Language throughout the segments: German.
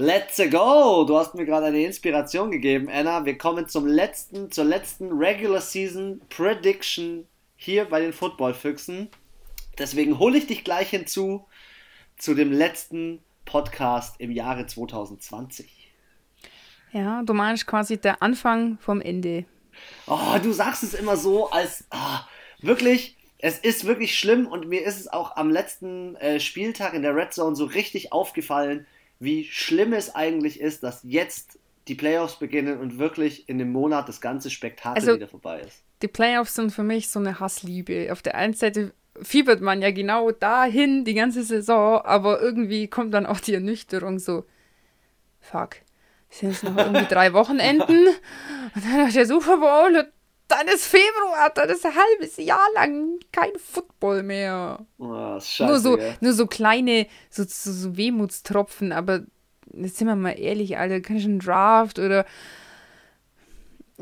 Let's go! Du hast mir gerade eine Inspiration gegeben, Anna. Wir kommen zum letzten, zur letzten Regular Season Prediction hier bei den Football-Füchsen. Deswegen hole ich dich gleich hinzu zu dem letzten Podcast im Jahre 2020. Ja, du meinst quasi der Anfang vom Ende. Oh, du sagst es immer so, als oh, wirklich, es ist wirklich schlimm und mir ist es auch am letzten äh, Spieltag in der Red Zone so richtig aufgefallen, wie schlimm es eigentlich ist, dass jetzt die Playoffs beginnen und wirklich in dem Monat das ganze Spektakel also, wieder vorbei ist. Die Playoffs sind für mich so eine Hassliebe. Auf der einen Seite fiebert man ja genau dahin die ganze Saison, aber irgendwie kommt dann auch die Ernüchterung so, fuck, sind es noch irgendwie drei Wochenenden und dann ist der Super Bowl dann ist Februar, dann ist ein halbes Jahr lang kein Football mehr. Oh, scheiße, nur, so, nur so kleine, so, so, so Wehmutstropfen, aber jetzt sind wir mal ehrlich, Alter, kann ich einen Draft oder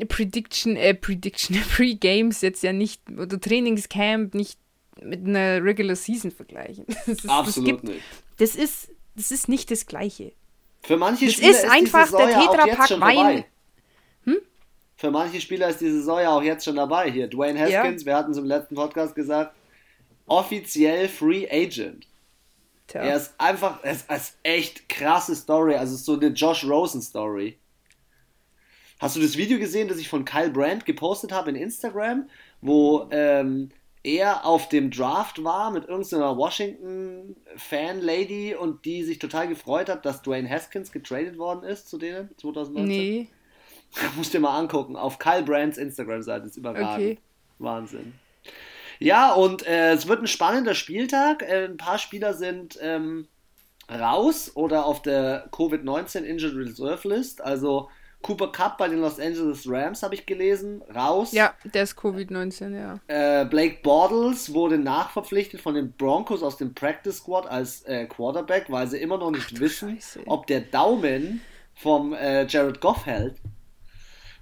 Prediction, äh, Prediction, Pre-Games jetzt ja nicht, oder Trainingscamp nicht mit einer Regular Season vergleichen. Das ist, Absolut das gibt, nicht. Das ist, das ist nicht das Gleiche. Für manche das Spieler ist einfach der Tetrapack Wein. Hm? Für manche Spieler ist die Saison ja auch jetzt schon dabei. Hier, Dwayne Haskins, ja. wir hatten es im letzten Podcast gesagt, offiziell Free Agent. Tja. Er ist einfach, es ist echt krasse Story. Also so eine Josh Rosen Story. Hast du das Video gesehen, das ich von Kyle Brandt gepostet habe in Instagram, wo ähm, er auf dem Draft war mit irgendeiner Washington-Fan-Lady und die sich total gefreut hat, dass Dwayne Haskins getradet worden ist zu denen 2019? Nee. Musst dir mal angucken. Auf Kyle Brands Instagram-Seite ist überragend. Okay. Wahnsinn. Ja, und äh, es wird ein spannender Spieltag. Äh, ein paar Spieler sind ähm, raus oder auf der Covid-19 Injured Reserve List. Also Cooper Cup bei den Los Angeles Rams habe ich gelesen, raus. Ja, der ist Covid-19, ja. Äh, Blake Bortles wurde nachverpflichtet von den Broncos aus dem Practice Squad als äh, Quarterback, weil sie immer noch nicht Ach, wissen, Scheiße. ob der Daumen vom äh, Jared Goff hält.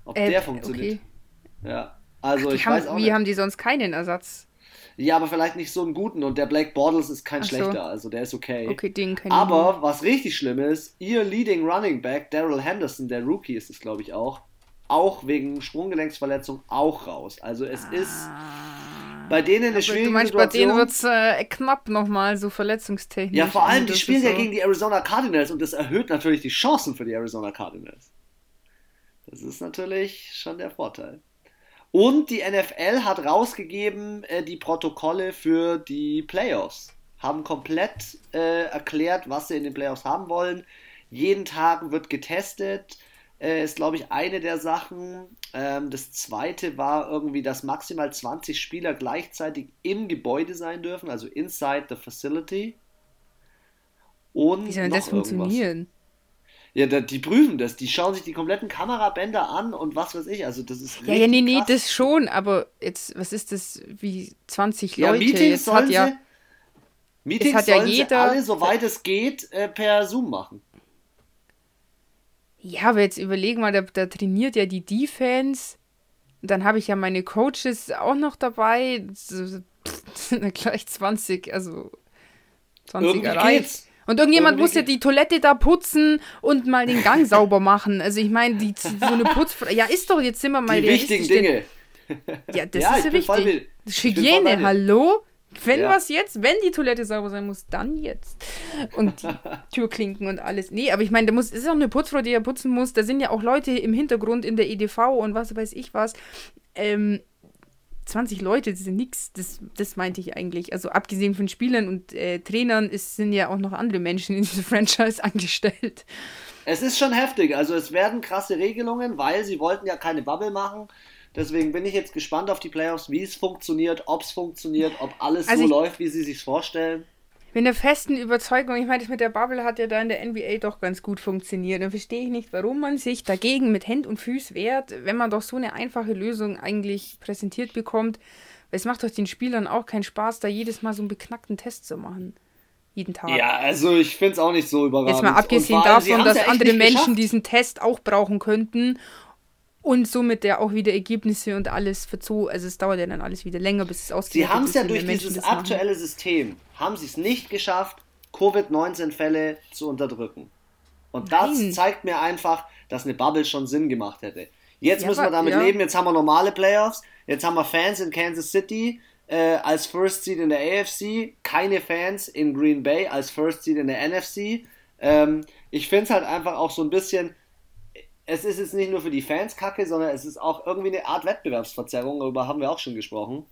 Ob äh, der funktioniert. Okay. Ja, also Ach, ich haben, weiß auch Wie nicht. haben die sonst keinen Ersatz? Ja, aber vielleicht nicht so einen guten. Und der Blake Bortles ist kein Ach schlechter, so. also der ist okay. Okay, den kann Aber was richtig schlimm ist, ihr Leading Running Back, Daryl Henderson, der Rookie ist es, glaube ich, auch, auch wegen Sprunggelenksverletzung auch raus. Also es Ah. ist bei denen eine schwierige du meinst, bei Situation. denen wird es äh, knapp nochmal, so verletzungstechnisch. ja, vor allem, Und die spielen ja so- gegen die Arizona Cardinals und das erhöht natürlich die Chancen für die Arizona Cardinals. Das ist natürlich schon der Vorteil. Und die NFL hat rausgegeben äh, die Protokolle für die Playoffs. Haben komplett äh, erklärt, was sie in den Playoffs haben wollen. Jeden Tag wird getestet. Äh, ist, glaube ich, eine der Sachen. Ähm, das zweite war irgendwie, dass maximal 20 Spieler gleichzeitig im Gebäude sein dürfen, also inside the facility. Und Wie soll denn das irgendwas. funktionieren? Ja, da, die prüfen das. Die schauen sich die kompletten Kamerabänder an und was weiß ich. Also, das ist Ja, ja, nee, nee, krass. das schon, aber jetzt, was ist das, wie 20 Ja, Leute? Meetings jetzt hat ja, sie, Meetings hat ja jeder- alle, soweit es geht, äh, per Zoom machen. ja, aber jetzt überleg mal, da, da trainiert ja die Defense. Und dann habe ich ja meine Coaches auch noch dabei. Pff, sind ja gleich 20, also 20 Irgendwie erreicht. Und irgendjemand Irgendwie muss ja die Toilette da putzen und mal den Gang sauber machen. Also ich meine, die so eine Putzfrau. Ja, ist doch, jetzt sind wir mal Die wichtigen Dinge. Ja, das Ja, ist ja wichtig. Hygiene, hallo? Wenn Ja. was jetzt, wenn die Toilette sauber sein muss, dann jetzt. Und die Türklinken und alles. Nee, aber ich meine, da muss, es ist auch eine Putzfrau, die ja putzen muss. Da sind ja auch Leute im Hintergrund in der EDV und was weiß ich was. Ähm, 20 Leute, das sind nix. Das, das meinte ich eigentlich. Also abgesehen von Spielern und äh, Trainern ist, sind ja auch noch andere Menschen in dieser Franchise angestellt. Es ist schon heftig. Also, es werden krasse Regelungen, weil sie wollten ja keine Bubble machen. Deswegen bin ich jetzt gespannt auf die Playoffs, wie es funktioniert, ob es funktioniert, ob alles Also so läuft, wie sie sich vorstellen. Bin der festen Überzeugung, ich meine, das mit der Bubble hat ja da in der NBA doch ganz gut funktioniert. Dann verstehe ich nicht, warum man sich dagegen mit Händ und Füß wehrt, wenn man doch so eine einfache Lösung eigentlich präsentiert bekommt. Weil es macht doch den Spielern auch keinen Spaß, da jedes Mal so einen beknackten Test zu machen. Jeden Tag. Ja, also ich finde es auch nicht so überragend. Jetzt mal abgesehen davon, dass ja andere Menschen geschafft. diesen Test auch brauchen könnten und somit ja auch wieder Ergebnisse und alles verzo. Also es dauert ja dann alles wieder länger, bis es Sie ausgewertet haben es ja durch dieses das machen. aktuelle System, haben sie es nicht geschafft, Covid-19-Fälle zu unterdrücken. Und das Nein. zeigt mir einfach, dass eine Bubble schon Sinn gemacht hätte. Jetzt ja, müssen wir damit ja. leben, jetzt haben wir normale Playoffs, jetzt haben wir Fans in Kansas City äh, als First Seed in der AFC, keine Fans in Green Bay als First Seed in der NFC. Ähm, ich finde es halt einfach auch so ein bisschen, es ist jetzt nicht nur für die Fans kacke, sondern es ist auch irgendwie eine Art Wettbewerbsverzerrung, darüber haben wir auch schon gesprochen.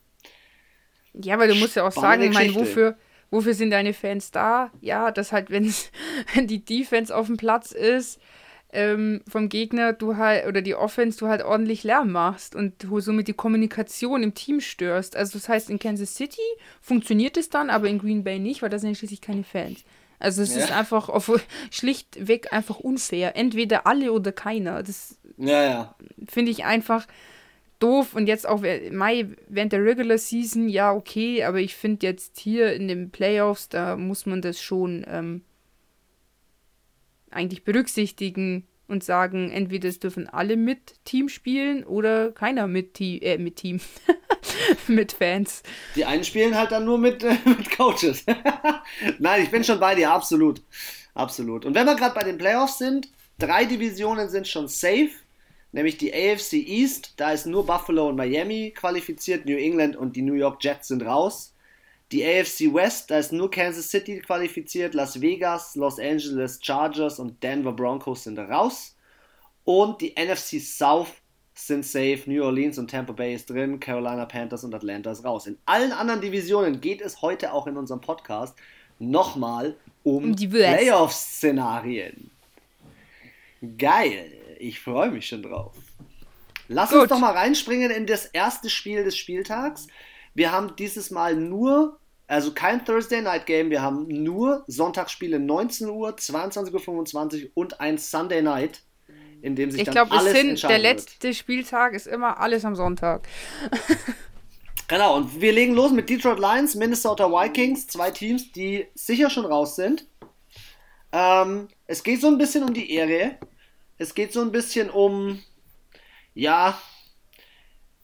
Ja, aber du musst ja auch sagen, ich meine, wofür, wofür sind deine Fans da? Ja, dass halt, wenn die Defense auf dem Platz ist, ähm, vom Gegner du halt, oder die Offense, du halt ordentlich Lärm machst und du somit die Kommunikation im Team störst. Also das heißt, in Kansas City funktioniert es dann, aber in Green Bay nicht, weil da sind ja schließlich keine Fans. Also es ja. ist einfach auf, schlichtweg einfach unfair. Entweder alle oder keiner. Das ja, ja. finde ich einfach doof. Und jetzt auch Mai während der Regular Season, ja, okay, aber ich finde jetzt hier in den Playoffs, da muss man das schon ähm, eigentlich berücksichtigen und sagen, entweder es dürfen alle mit Team spielen oder keiner mit, Team, äh, mit Team, mit Fans. Die einen spielen halt dann nur mit, äh, mit Coaches. Nein, ich bin schon bei dir, absolut. Absolut. Und wenn wir gerade bei den Playoffs sind, drei Divisionen sind schon safe, nämlich die AFC East, da ist nur Buffalo und Miami qualifiziert, New England und die New York Jets sind raus. Die AFC West, da ist nur Kansas City qualifiziert, Las Vegas, Los Angeles Chargers und Denver Broncos sind raus. Und die NFC South sind safe, New Orleans und Tampa Bay ist drin, Carolina Panthers und Atlanta ist raus. In allen anderen Divisionen geht es heute auch in unserem Podcast nochmal um, um die Playoff-Szenarien. Geil, ich freue mich schon drauf. Lass Gut. uns doch mal reinspringen in das erste Spiel des Spieltags. Wir haben dieses Mal nur also kein Thursday Night Game. Wir haben nur Sonntagsspiele 19 Uhr, 22.25 Uhr und ein Sunday Night, in dem sich ich dann glaub, alles sind, Der letzte wird. Spieltag ist immer alles am Sonntag. genau, und wir legen los mit Detroit Lions, Minnesota Vikings, zwei Teams, die sicher schon raus sind. Ähm, es geht so ein bisschen um die Ehre. Es geht so ein bisschen um, ja,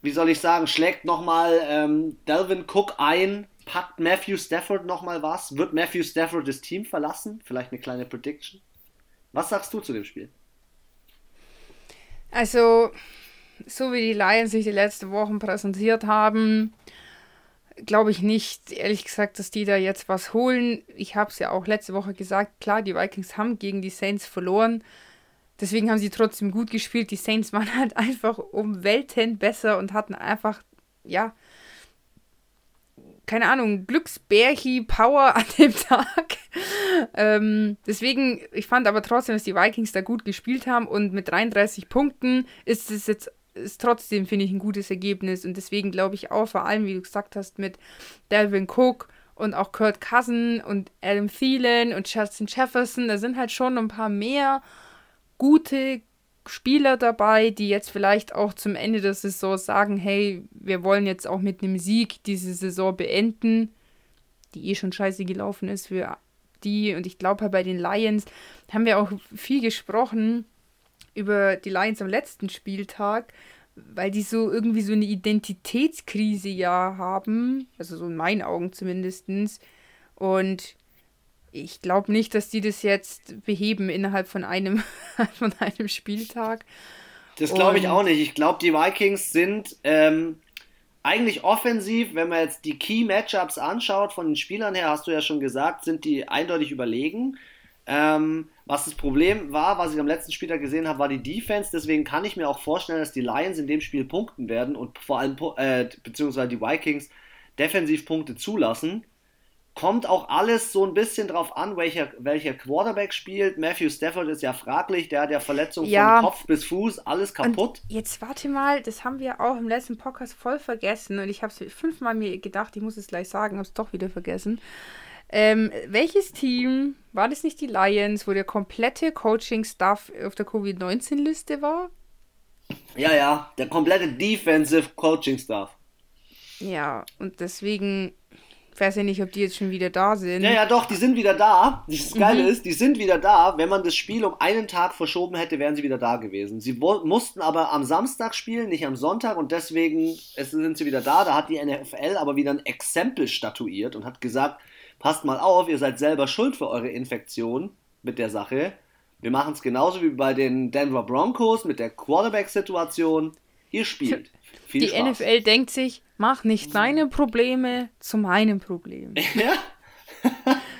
wie soll ich sagen, schlägt nochmal ähm, Delvin Cook ein Packt Matthew Stafford nochmal was? Wird Matthew Stafford das Team verlassen? Vielleicht eine kleine Prediction. Was sagst du zu dem Spiel? Also, so wie die Lions sich die letzten Wochen präsentiert haben, glaube ich nicht, ehrlich gesagt, dass die da jetzt was holen. Ich habe es ja auch letzte Woche gesagt, klar, die Vikings haben gegen die Saints verloren. Deswegen haben sie trotzdem gut gespielt. Die Saints waren halt einfach um Welten besser und hatten einfach, ja, keine Ahnung, Glücksbärchi-Power an dem Tag. ähm, deswegen, ich fand aber trotzdem, dass die Vikings da gut gespielt haben und mit 33 Punkten ist es jetzt ist trotzdem, finde ich, ein gutes Ergebnis. Und deswegen glaube ich auch, vor allem, wie du gesagt hast, mit Delvin Cook und auch Kurt Cousin und Adam Thielen und Justin Jefferson, da sind halt schon ein paar mehr gute Spieler dabei, die jetzt vielleicht auch zum Ende der Saison sagen, hey, wir wollen jetzt auch mit einem Sieg diese Saison beenden, die eh schon scheiße gelaufen ist für die. Und ich glaube, bei den Lions haben wir auch viel gesprochen über die Lions am letzten Spieltag, weil die so irgendwie so eine Identitätskrise ja haben, also so in meinen Augen zumindest. Und ich glaube nicht, dass die das jetzt beheben innerhalb von einem, von einem Spieltag. Das glaube ich auch nicht. Ich glaube, die Vikings sind ähm, eigentlich offensiv, wenn man jetzt die Key-Matchups anschaut, von den Spielern her, hast du ja schon gesagt, sind die eindeutig überlegen. Ähm, was das Problem war, was ich am letzten Spieltag gesehen habe, war die Defense. Deswegen kann ich mir auch vorstellen, dass die Lions in dem Spiel punkten werden und vor allem, äh, beziehungsweise die Vikings defensiv Punkte zulassen. Kommt auch alles so ein bisschen drauf an, welcher, welcher Quarterback spielt. Matthew Stafford ist ja fraglich, der hat ja Verletzungen ja. von Kopf bis Fuß, alles kaputt. Und jetzt warte mal, das haben wir auch im letzten Podcast voll vergessen und ich habe es fünfmal mir gedacht, ich muss es gleich sagen, habe es doch wieder vergessen. Ähm, welches Team, war das nicht die Lions, wo der komplette Coaching-Staff auf der Covid-19-Liste war? Ja, ja, der komplette Defensive Coaching-Staff. Ja, und deswegen weiß ja nicht, ob die jetzt schon wieder da sind. Ja, ja, doch, die sind wieder da. Das Geile mhm. ist, die sind wieder da. Wenn man das Spiel um einen Tag verschoben hätte, wären sie wieder da gewesen. Sie mussten aber am Samstag spielen, nicht am Sonntag und deswegen sind sie wieder da. Da hat die NFL aber wieder ein Exempel statuiert und hat gesagt, passt mal auf, ihr seid selber schuld für eure Infektion mit der Sache. Wir machen es genauso wie bei den Denver Broncos mit der Quarterback-Situation. Ihr spielt. Viel Die Spaß. NFL denkt sich, mach nicht deine Probleme zu meinem Problem. Ja,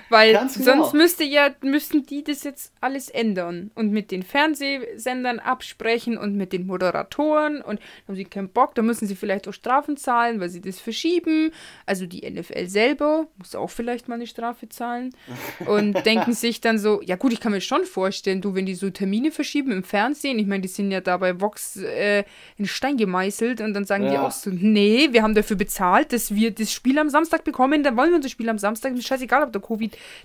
Weil Ganz genau. sonst müsste ja, müssten die das jetzt alles ändern und mit den Fernsehsendern absprechen und mit den Moderatoren und haben sie keinen Bock, da müssen sie vielleicht auch Strafen zahlen, weil sie das verschieben. Also die NFL selber muss auch vielleicht mal eine Strafe zahlen und denken sich dann so, ja gut, ich kann mir schon vorstellen, du, wenn die so Termine verschieben im Fernsehen, ich meine, die sind ja da bei Vox äh, in Stein gemeißelt und dann sagen die Ja. auch so, nee, wir haben dafür bezahlt, dass wir das Spiel am Samstag bekommen, dann wollen wir unser Spiel am Samstag. Ist scheißegal, ob da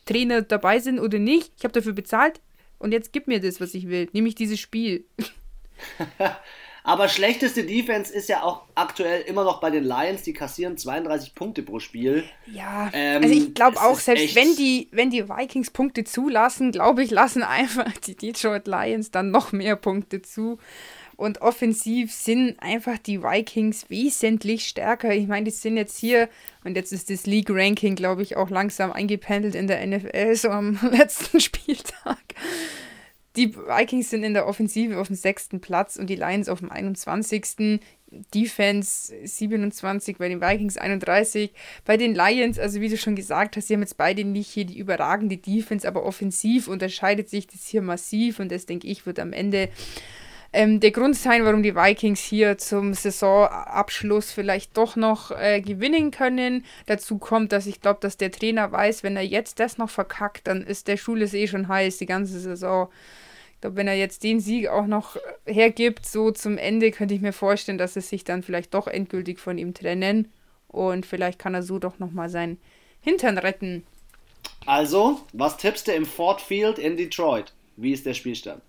Covid-Trainer dabei sind oder nicht. Ich habe dafür bezahlt und jetzt gib mir das, was ich will, nämlich dieses Spiel. aber schlechteste Defense ist ja auch aktuell immer noch bei den Lions. Die kassieren 32 Punkte pro Spiel. Ja, Ähm, also ich glaube auch, selbst wenn die, wenn die Vikings Punkte zulassen, glaube ich, lassen einfach die Detroit Lions dann noch mehr Punkte zu. Und offensiv sind einfach die Vikings wesentlich stärker. Ich meine, die sind jetzt hier, und jetzt ist das League-Ranking, glaube ich, auch langsam eingependelt in der NFL, so am letzten Spieltag. Die Vikings sind in der Offensive auf dem sechsten Platz und die Lions auf dem 21. Defense 27, bei den Vikings 31. Bei den Lions, also wie du schon gesagt hast, sie haben jetzt beide nicht hier die überragende Defense, aber offensiv unterscheidet sich das hier massiv und das, denke ich, wird am Ende ähm, der Grund sein, warum die Vikings hier zum Saisonabschluss vielleicht doch noch äh, gewinnen können. Dazu kommt, dass ich glaube, dass der Trainer weiß, wenn er jetzt das noch verkackt, dann ist der Schule eh schon heiß die ganze Saison. Ich glaube, wenn er jetzt den Sieg auch noch hergibt, so zum Ende, könnte ich mir vorstellen, dass es sich dann vielleicht doch endgültig von ihm trennen. Und vielleicht kann er so doch nochmal seinen Hintern retten. Also, was tippst du im Ford Field in Detroit? Wie ist der Spielstand?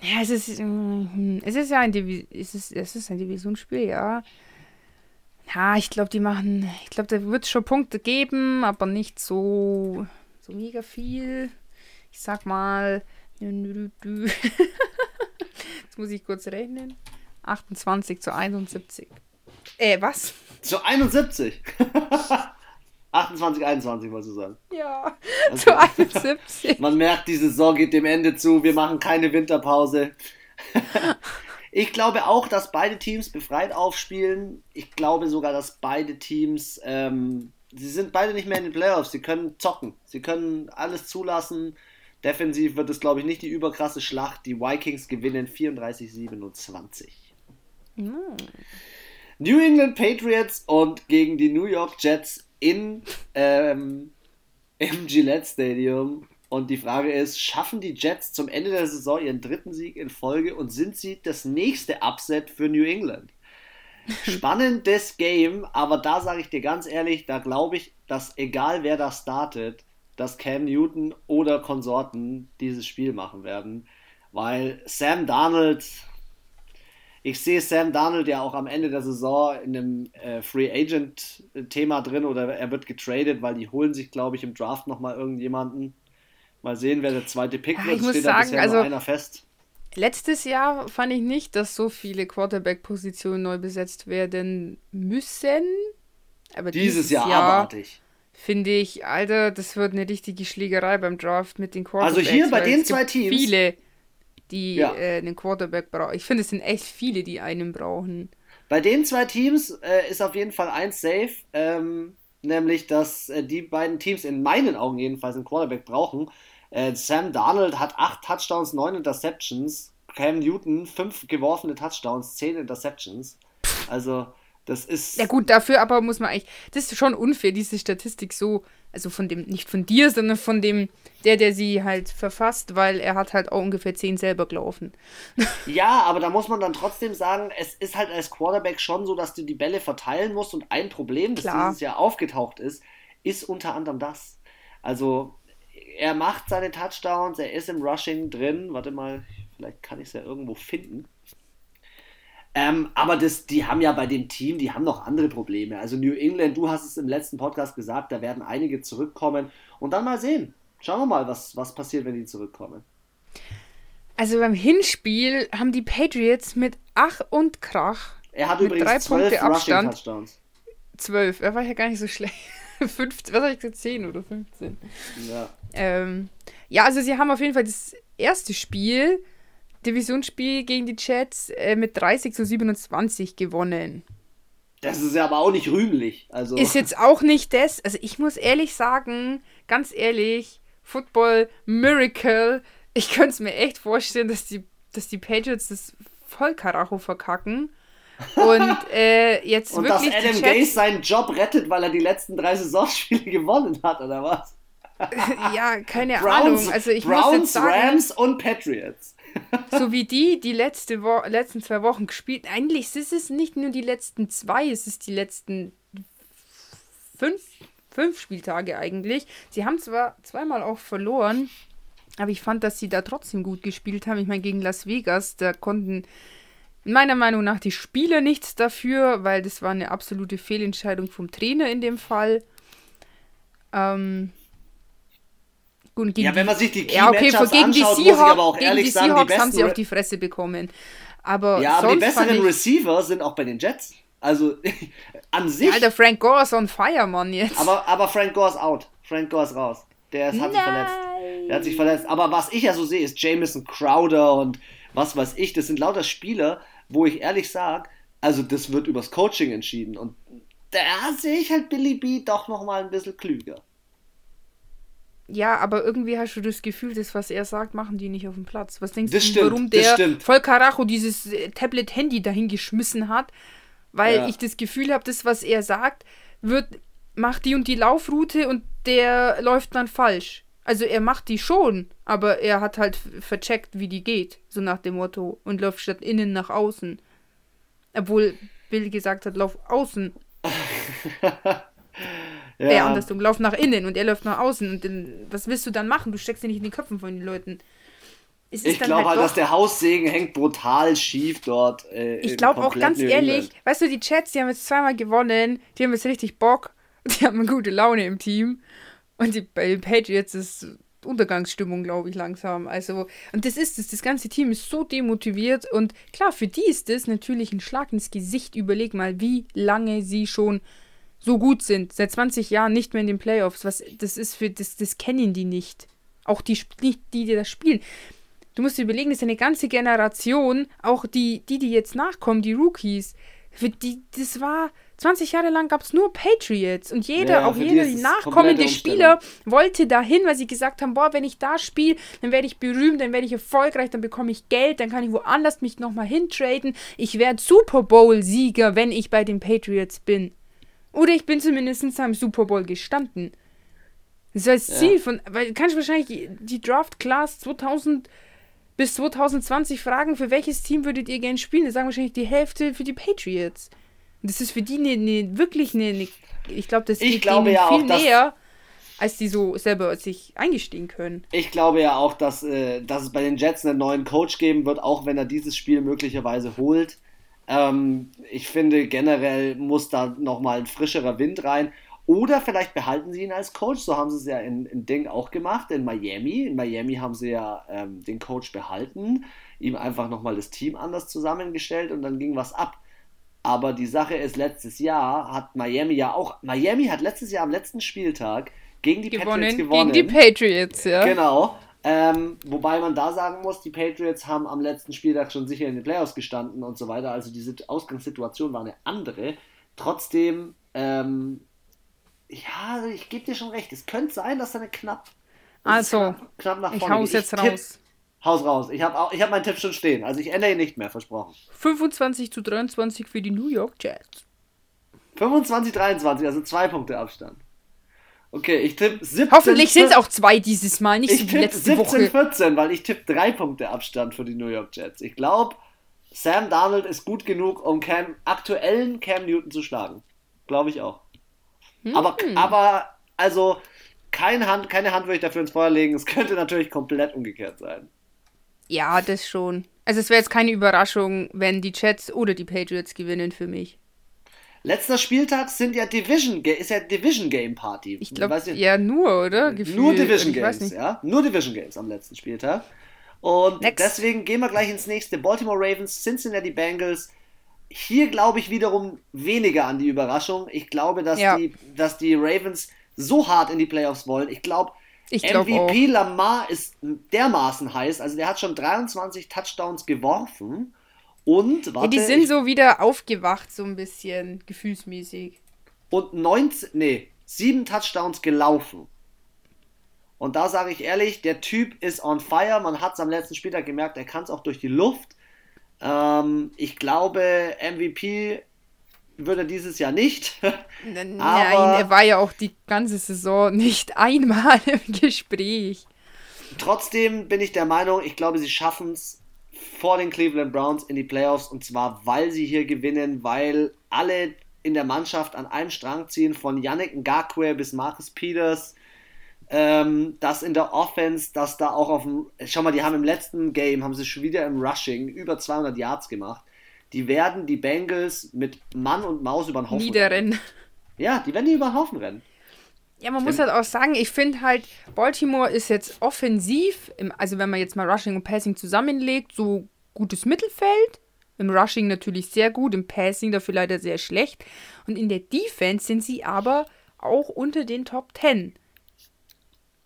Ja, es ist, mm, es ist ja ein, Divi es ist, es ist ein Divisionsspiel, ja. Ja, ich glaube, die machen, ich glaube, da wird es schon Punkte geben, aber nicht so, so mega viel. Ich sag mal, jetzt muss ich kurz rechnen. 28 zu 71. Äh, was? Zu 71. 28, 21, wolltest du sagen. Ja, zu 71. Man merkt, die Saison geht dem Ende zu. Wir machen keine Winterpause. ich glaube auch, dass beide Teams befreit aufspielen. Ich glaube sogar, dass beide Teams, ähm, sie sind beide nicht mehr in den Playoffs. Sie können zocken. Sie können alles zulassen. Defensiv wird es, glaube ich, nicht die überkrasse Schlacht. Die Vikings gewinnen 34-27. New England Patriots und gegen die New York Jets in ähm, im Gillette Stadium. Und die Frage ist, schaffen die Jets zum Ende der Saison ihren dritten Sieg in Folge und sind sie das nächste Upset für New England? Spannendes Game, aber da sage ich dir ganz ehrlich, da glaube ich, dass egal wer da startet, dass Cam Newton oder Konsorten dieses Spiel machen werden, weil Sam Darnold, ich sehe Sam Darnold ja auch am Ende der Saison in einem äh, Free Agent Thema drin oder er wird getradet, weil die holen sich, glaube ich, im Draft nochmal irgendjemanden. Mal sehen, wer der zweite Pick Ja, wird. ich muss steht da sagen, bisher also- nur einer fest. Letztes Jahr fand ich nicht, dass so viele Quarterback-Positionen neu besetzt werden müssen. Aber Dieses, Jahr, abartig. finde ich, Alter, das wird eine richtige Schlägerei beim Draft mit den Quarterbacks. Also hier bei den zwei Teams- Viele, die Ja. äh, einen Quarterback brauchen. Ich finde, es sind echt viele, die einen brauchen. Bei den zwei Teams äh, ist auf jeden Fall eins safe, ähm, nämlich dass äh, die beiden Teams in meinen Augen jedenfalls einen Quarterback brauchen. Äh, Sam Darnold hat acht Touchdowns, neun Interceptions. Cam Newton fünf geworfene Touchdowns, zehn Interceptions. Also das ist Ja gut, dafür aber muss man eigentlich, das ist schon unfair, diese Statistik so, also von dem, nicht von dir, sondern von dem, der, der sie halt verfasst, weil er hat halt auch ungefähr zehn selber gelaufen. Ja, aber da muss man dann trotzdem sagen, es ist halt als Quarterback schon so, dass du die Bälle verteilen musst und ein Problem, das Klar. dieses Jahr aufgetaucht ist, ist unter anderem das. Also er macht seine Touchdowns, er ist im Rushing drin. Warte mal, vielleicht kann ich es ja irgendwo finden. Ähm, aber das, die haben ja bei dem Team, die haben noch andere Probleme. Also New England, du hast es im letzten Podcast gesagt, da werden einige zurückkommen. Und dann mal sehen. Schauen wir mal, was, was passiert, wenn die zurückkommen. Also beim Hinspiel haben die Patriots mit Ach und Krach Er hat Mit übrigens drei zwölf Punkte Abstand. Zwölf. Er war ja gar nicht so schlecht. 15, was habe ich gesagt? 10 oder 15. Ja. Ähm, Ja, also sie haben auf jeden Fall das erste Spiel, Divisionsspiel gegen die Jets, äh, mit 30 zu 27 gewonnen. Das ist ja aber auch nicht rühmlich. Also. Ist jetzt auch nicht das. Also ich muss ehrlich sagen, ganz ehrlich, Football Miracle. Ich könnte es mir echt vorstellen, dass die, dass die Patriots das voll Karacho verkacken. Und äh, jetzt Und wirklich. dass Adam Gase seinen Job rettet, weil er die letzten drei Saisonspiele gewonnen hat, oder was? ja, keine Browns, Ahnung. Also ich muss Browns jetzt sagen, Rams und Patriots. so wie die die letzte Wo letzten zwei Wochen gespielt, eigentlich ist es nicht nur die letzten zwei, es ist die letzten fünf, fünf Spieltage eigentlich. Sie haben zwar zweimal auch verloren, aber ich fand, dass sie da trotzdem gut gespielt haben. Ich meine, gegen Las Vegas, da konnten meiner Meinung nach die Spieler nichts dafür, weil das war eine absolute Fehlentscheidung vom Trainer in dem Fall. Ähm, gut, gegen Ja, wenn die- man sich die ja, okay, Key-Matchups gegen die anschaut, muss ich Seahawks, aber auch ehrlich die sagen, die Seahawks haben besten sie auf die Fresse bekommen. Aber Ja, aber die besseren Receiver sind auch bei den Jets. Also an sich. Alter, Frank Gore ist on fire, Mann, jetzt. aber, aber Frank Gore ist out. Frank Gore ist raus. Der ist, hat sich verletzt. Der hat sich verletzt. Aber was ich ja so sehe, ist Jamison Crowder und was weiß ich. Das sind lauter Spieler, wo ich ehrlich sage, also das wird übers Coaching entschieden. Und da sehe ich halt Billy B doch nochmal ein bisschen klüger. Ja, aber irgendwie hast du das Gefühl, das, was er sagt, machen die nicht auf dem Platz. Was denkst Das du, stimmt, warum der voll Karacho dieses äh, Tablet-Handy dahin geschmissen hat? Weil Ja. ich das Gefühl habe, das, was er sagt, wird, macht die und die Laufroute und der läuft dann falsch. Also er macht die schon, aber er hat halt vercheckt, wie die geht, so nach dem Motto, und läuft statt innen nach außen. Obwohl Bill gesagt hat, lauf außen. Ja. Äh, andersrum, lauf nach innen und er läuft nach außen. Und dann, was willst du dann machen? Du steckst ja nicht in die Köpfen von den Leuten. Ich glaube halt, doch- dass der Haussegen hängt brutal schief dort. Äh, Ich glaube auch ganz ehrlich, England. weißt du, die Chats, die haben jetzt zweimal gewonnen, die haben jetzt richtig Bock, die haben eine gute Laune im Team. Und die, bei den Patriots ist Untergangsstimmung, glaube ich, langsam. Also, und das ist es, das ganze Team ist so demotiviert und klar, für die ist das natürlich ein Schlag ins Gesicht. Überleg mal, wie lange sie schon so gut sind. Seit 20 Jahren nicht mehr in den Playoffs. Was, das ist für, das, das kennen die nicht. Auch die, die, die das spielen. Du musst dir überlegen, das ist eine ganze Generation, auch die, die, die jetzt nachkommen, die Rookies. Für die, das war 20 Jahre lang gab es nur Patriots und jeder, Ja, auch jeder, die nachkommende Spieler wollte dahin, weil sie gesagt haben, boah, wenn ich da spiele, dann werde ich berühmt, dann werde ich erfolgreich, dann bekomme ich Geld, dann kann ich woanders mich nochmal hintraden. Ich werde Super Bowl-Sieger, wenn ich bei den Patriots bin. Oder ich bin zumindest am Super Bowl gestanden. Das war das Ja. Ziel von, weil du kannst wahrscheinlich die, Draft Class 2000 bis 2020 fragen, für welches Team würdet ihr gerne spielen? Da sagen wahrscheinlich die Hälfte für die Patriots. Und das ist für die eine, eine wirklich eine, eine ich glaube, das Ich geht glaube ja viel auch, näher, als die so selber sich eingestehen können. Ich glaube ja auch, dass, äh, dass es bei den Jets einen neuen Coach geben wird, auch wenn er dieses Spiel möglicherweise holt. Ähm, ich finde generell muss da nochmal ein frischerer Wind rein. Oder vielleicht behalten sie ihn als Coach. So haben sie es ja in, in Ding auch gemacht, in Miami. In Miami haben sie ja ähm, den Coach behalten, ihm einfach nochmal das Team anders zusammengestellt und dann ging was ab. Aber die Sache ist, letztes Jahr hat Miami ja auch, Miami hat letztes Jahr am letzten Spieltag gegen die Patriots Gewonnen, gewonnen. gegen die Patriots, ja. Genau. Ähm, wobei man da sagen muss, die Patriots haben am letzten Spieltag schon sicher in den Playoffs gestanden und so weiter. Also diese Ausgangssituation war eine andere. Trotzdem, ähm, ja, ich gebe dir schon recht. Es könnte sein, dass da eine knapp, Also, knapp, knapp nach Ich vorne hau's geht. jetzt tipp- raus. Haus raus. Ich habe ich hab meinen Tipp schon stehen. Also ich ändere ihn nicht mehr, versprochen. 25 zu 23 für die New York Jets. 25, 23, also zwei Punkte Abstand. Okay, ich tippe 17. Hoffentlich sind es auch zwei dieses Mal, nicht so Ich wie letzte 17, Woche. 14, weil ich tippe drei Punkte Abstand für die New York Jets. Ich glaube, Sam Darnold ist gut genug, um Cam, aktuellen Cam Newton zu schlagen. Glaube ich auch. Aber, Hm. aber, also, kein Hand, keine Hand würde ich dafür ins Feuer legen. Es könnte natürlich komplett umgekehrt sein. Ja, das schon. Also es wäre jetzt keine Überraschung, wenn die Jets oder die Patriots gewinnen für mich. Letzter Spieltag sind ja Division, ist ja Division Game Party. Ich glaube, ja nur, oder? Gefühl, Nur Division Games, ja. Nur Division Games am letzten Spieltag. Und Next. deswegen gehen wir gleich ins nächste. Baltimore Ravens, Cincinnati Bengals. Hier glaube ich wiederum weniger an die Überraschung. Ich glaube, dass, Ja. die, dass die Ravens so hart in die Playoffs wollen. Ich glaube, Ich glaube auch. MVP Lamar ist dermaßen heiß, also der hat schon 23 Touchdowns geworfen und warte, Ja, die sind ich- so wieder aufgewacht, so ein bisschen gefühlsmäßig. und 19, nee, 7 Touchdowns gelaufen. Und da sage ich ehrlich, der Typ ist on fire. Man hat es am letzten Spieltag gemerkt, er kann es auch durch die Luft. Ähm, ich glaube, MVP wird er dieses Jahr nicht. Nein, er war ja auch die ganze Saison nicht einmal im Gespräch. Trotzdem bin ich der Meinung, ich glaube, sie schaffen es vor den Cleveland Browns in die Playoffs und zwar, weil sie hier gewinnen, weil alle in der Mannschaft an einem Strang ziehen, von Yannick Ngakwe bis Marcus Peters, ähm, dass in der Offense, dass da auch auf dem, schau mal, die haben im letzten Game, haben sie schon wieder im Rushing über 200 Yards gemacht. Die werden die Bengals mit Mann und Maus über den Haufen rennen. Niederrennen. Ja, die werden die über den Haufen rennen. Ja, man muss halt auch sagen, ich finde halt, Baltimore ist jetzt offensiv, im, also wenn man jetzt mal Rushing und Passing zusammenlegt, so gutes Mittelfeld. Im Rushing natürlich sehr gut, im Passing dafür leider sehr schlecht. Und in der Defense sind sie aber auch unter den Top 10.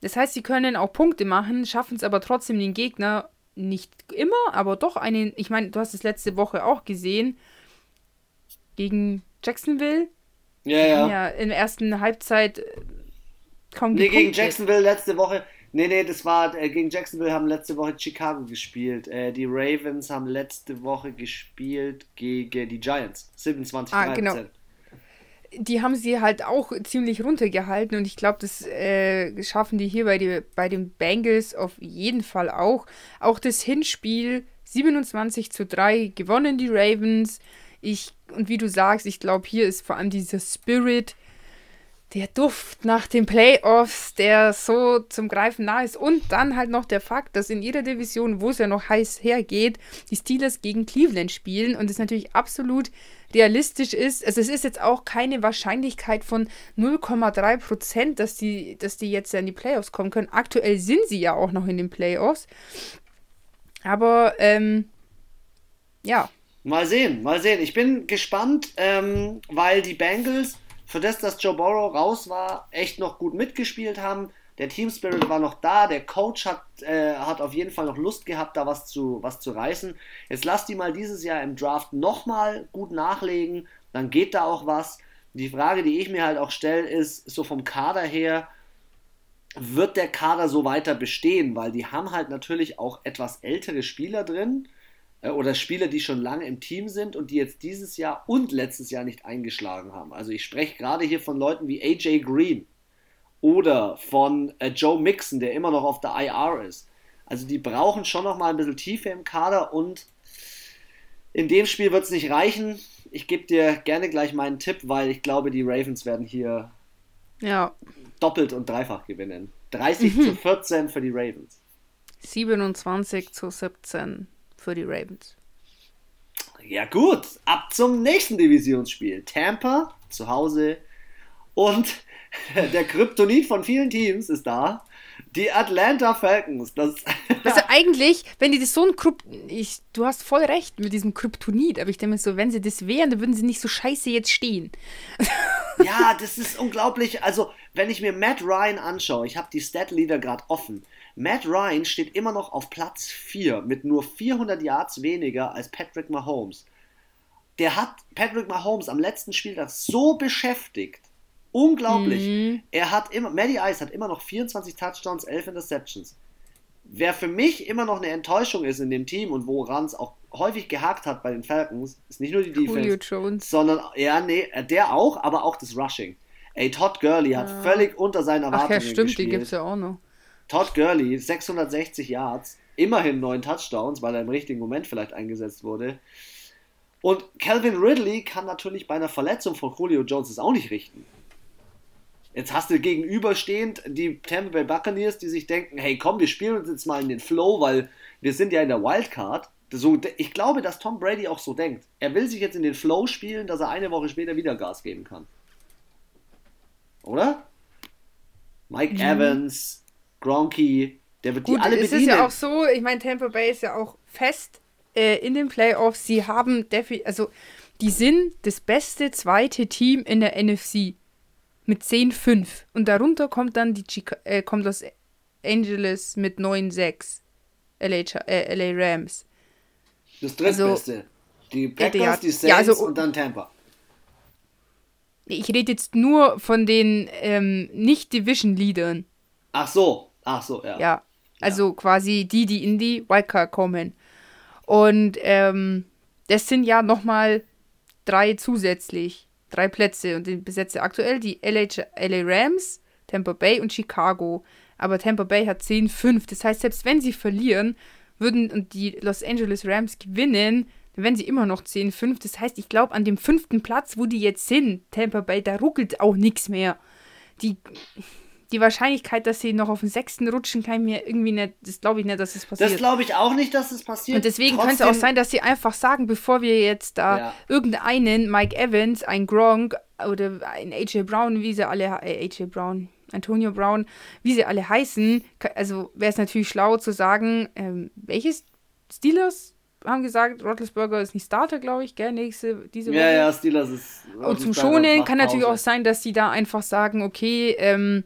Das heißt, sie können auch Punkte machen, schaffen es aber trotzdem den Gegner nicht immer, aber doch einen, ich meine, du hast es letzte Woche auch gesehen, gegen Jacksonville. Ja, ja. Ja, in der ersten Halbzeit kaum Nee, gegen. Jacksonville letzte Woche. Nee, nee, das war äh, gegen Jacksonville haben letzte Woche Chicago gespielt. Äh, die Ravens haben letzte Woche gespielt gegen die Giants. 27 Ah, genau. die haben sie halt auch ziemlich runtergehalten und ich glaube, das äh, schaffen die hier bei, die, bei den Bengals auf jeden Fall auch. Auch das Hinspiel 27 zu 3 gewonnen die Ravens. Ich, und wie du sagst, ich glaube, hier ist vor allem dieser Spirit, der Duft nach den Playoffs, der so zum Greifen nah ist. Und dann halt noch der Fakt, dass in ihrer Division, wo es ja noch heiß hergeht, die Steelers gegen Cleveland spielen und es natürlich absolut realistisch ist. Also es ist jetzt auch keine Wahrscheinlichkeit von 0,3 Prozent, dass die, dass die jetzt in die Playoffs kommen können. Aktuell sind sie ja auch noch in den Playoffs. Aber ähm, ja, Mal sehen, mal sehen. Ich bin gespannt, ähm, weil die Bengals, für das, dass Joe Burrow raus war, echt noch gut mitgespielt haben. Der Team Spirit war noch da, der Coach hat, äh, hat auf jeden Fall noch Lust gehabt, da was zu, was zu reißen. Jetzt lass die mal dieses Jahr im Draft nochmal gut nachlegen, dann geht da auch was. Die Frage, die ich mir halt auch stelle, ist so vom Kader her, wird der Kader so weiter bestehen? Weil die haben halt natürlich auch etwas ältere Spieler drin oder Spieler, die schon lange im Team sind und die jetzt dieses Jahr und letztes Jahr nicht eingeschlagen haben. Also ich spreche gerade hier von Leuten wie AJ Green oder von äh, Joe Mixon, der immer noch auf der IR ist. Also die brauchen schon noch mal ein bisschen Tiefe im Kader und in dem Spiel wird es nicht reichen. Ich gebe dir gerne gleich meinen Tipp, weil ich glaube, die Ravens werden hier ja, doppelt und dreifach gewinnen. 30 zu 14 für die Ravens. 27 zu 17 für die Ravens. Ja gut, ab zum nächsten Divisionsspiel. Tampa zu Hause und der Kryptonit von vielen Teams ist da. Die Atlanta Falcons. Das Also eigentlich, wenn die das so ein Krypt... Ich, du hast voll recht mit diesem Kryptonit, aber ich denke mir so, wenn sie das wären, dann würden sie nicht so scheiße jetzt stehen. ja, das ist unglaublich. Also, wenn ich mir Matt Ryan anschaue, ich habe die Stat-Leader gerade offen. Matt Ryan steht immer noch auf Platz 4 mit nur 400 Yards weniger als Patrick Mahomes. Der hat Patrick Mahomes am letzten Spieltag so beschäftigt. Unglaublich. Mhm. Er hat immer, Matty Ice hat immer noch 24 Touchdowns, 11 Interceptions. Wer für mich immer noch eine Enttäuschung ist in dem Team und woran es auch häufig gehakt hat bei den Falcons, ist nicht nur die Julio Defense, Jones. sondern, ja, nee, der auch, aber auch das Rushing. Ey, Todd Gurley hat völlig unter seinen Ach Erwartungen ja, stimmt, die gespielt. gibt es ja auch noch. Todd Gurley, 660 Yards, immerhin neun Touchdowns, weil er im richtigen Moment vielleicht eingesetzt wurde. Und Calvin Ridley kann natürlich bei einer Verletzung von Julio Jones das auch nicht richten. Jetzt hast du gegenüberstehend die Tampa Bay Buccaneers, die sich denken, hey komm, wir spielen uns jetzt mal in den Flow, weil wir sind ja in der Wildcard. So, ich glaube, dass Tom Brady auch so denkt. Er will sich jetzt in den Flow spielen, dass er eine Woche später wieder Gas geben kann. Oder? Mike Evans, Gronky, der wird Gut, die alle es bedienen. ist ja auch so, ich meine, Tampa Bay ist ja auch fest äh, in den Playoffs. Sie haben definitiv, also die sind das beste zweite Team in der NFC mit 10-5. Und darunter kommt dann die Chica äh, kommt das Angeles mit 9-6. LA, äh, LA Rams. Das drittbeste. die Packers, ja, die Saints ja, also- und dann Tampa. Ich rede jetzt nur von den ähm, Nicht-Division-Leadern. Ach so, ach so, ja. Ja. Also quasi die, die in die Wildcard kommen. Und ähm, das sind ja nochmal drei zusätzlich. Drei Plätze. Und den besetze aktuell die LA, Ch- LA Rams, Tampa Bay und Chicago. Aber Tampa Bay hat 10-5. Das heißt, selbst wenn sie verlieren, würden und die Los Angeles Rams gewinnen, dann wären sie immer noch 10-5. Das heißt, ich glaube, an dem fünften Platz, wo die jetzt sind, Tampa Bay, da ruckelt auch nichts mehr. Die, die Wahrscheinlichkeit, dass sie noch auf den sechsten rutschen, kann ich mir irgendwie nicht, das glaube ich nicht, dass das passiert. Das glaube ich auch nicht, dass das passiert. Und deswegen könnte es auch Trotzdem- sein, dass sie einfach sagen, bevor wir jetzt da Ja. irgendeinen Mike Evans, ein Gronk oder ein AJ Brown, wie sie alle, äh, AJ Brown, Antonio Brown, wie sie alle heißen, also wäre es natürlich schlau zu sagen, ähm, welches Steelers haben gesagt, Roethlisberger ist nicht Starter, glaube ich, gell, nächste, diese Woche. Ja, ja, Steelers ist. Und zum Roethlisberger Schonen kann natürlich auch sein, dass sie da einfach sagen, okay, ähm,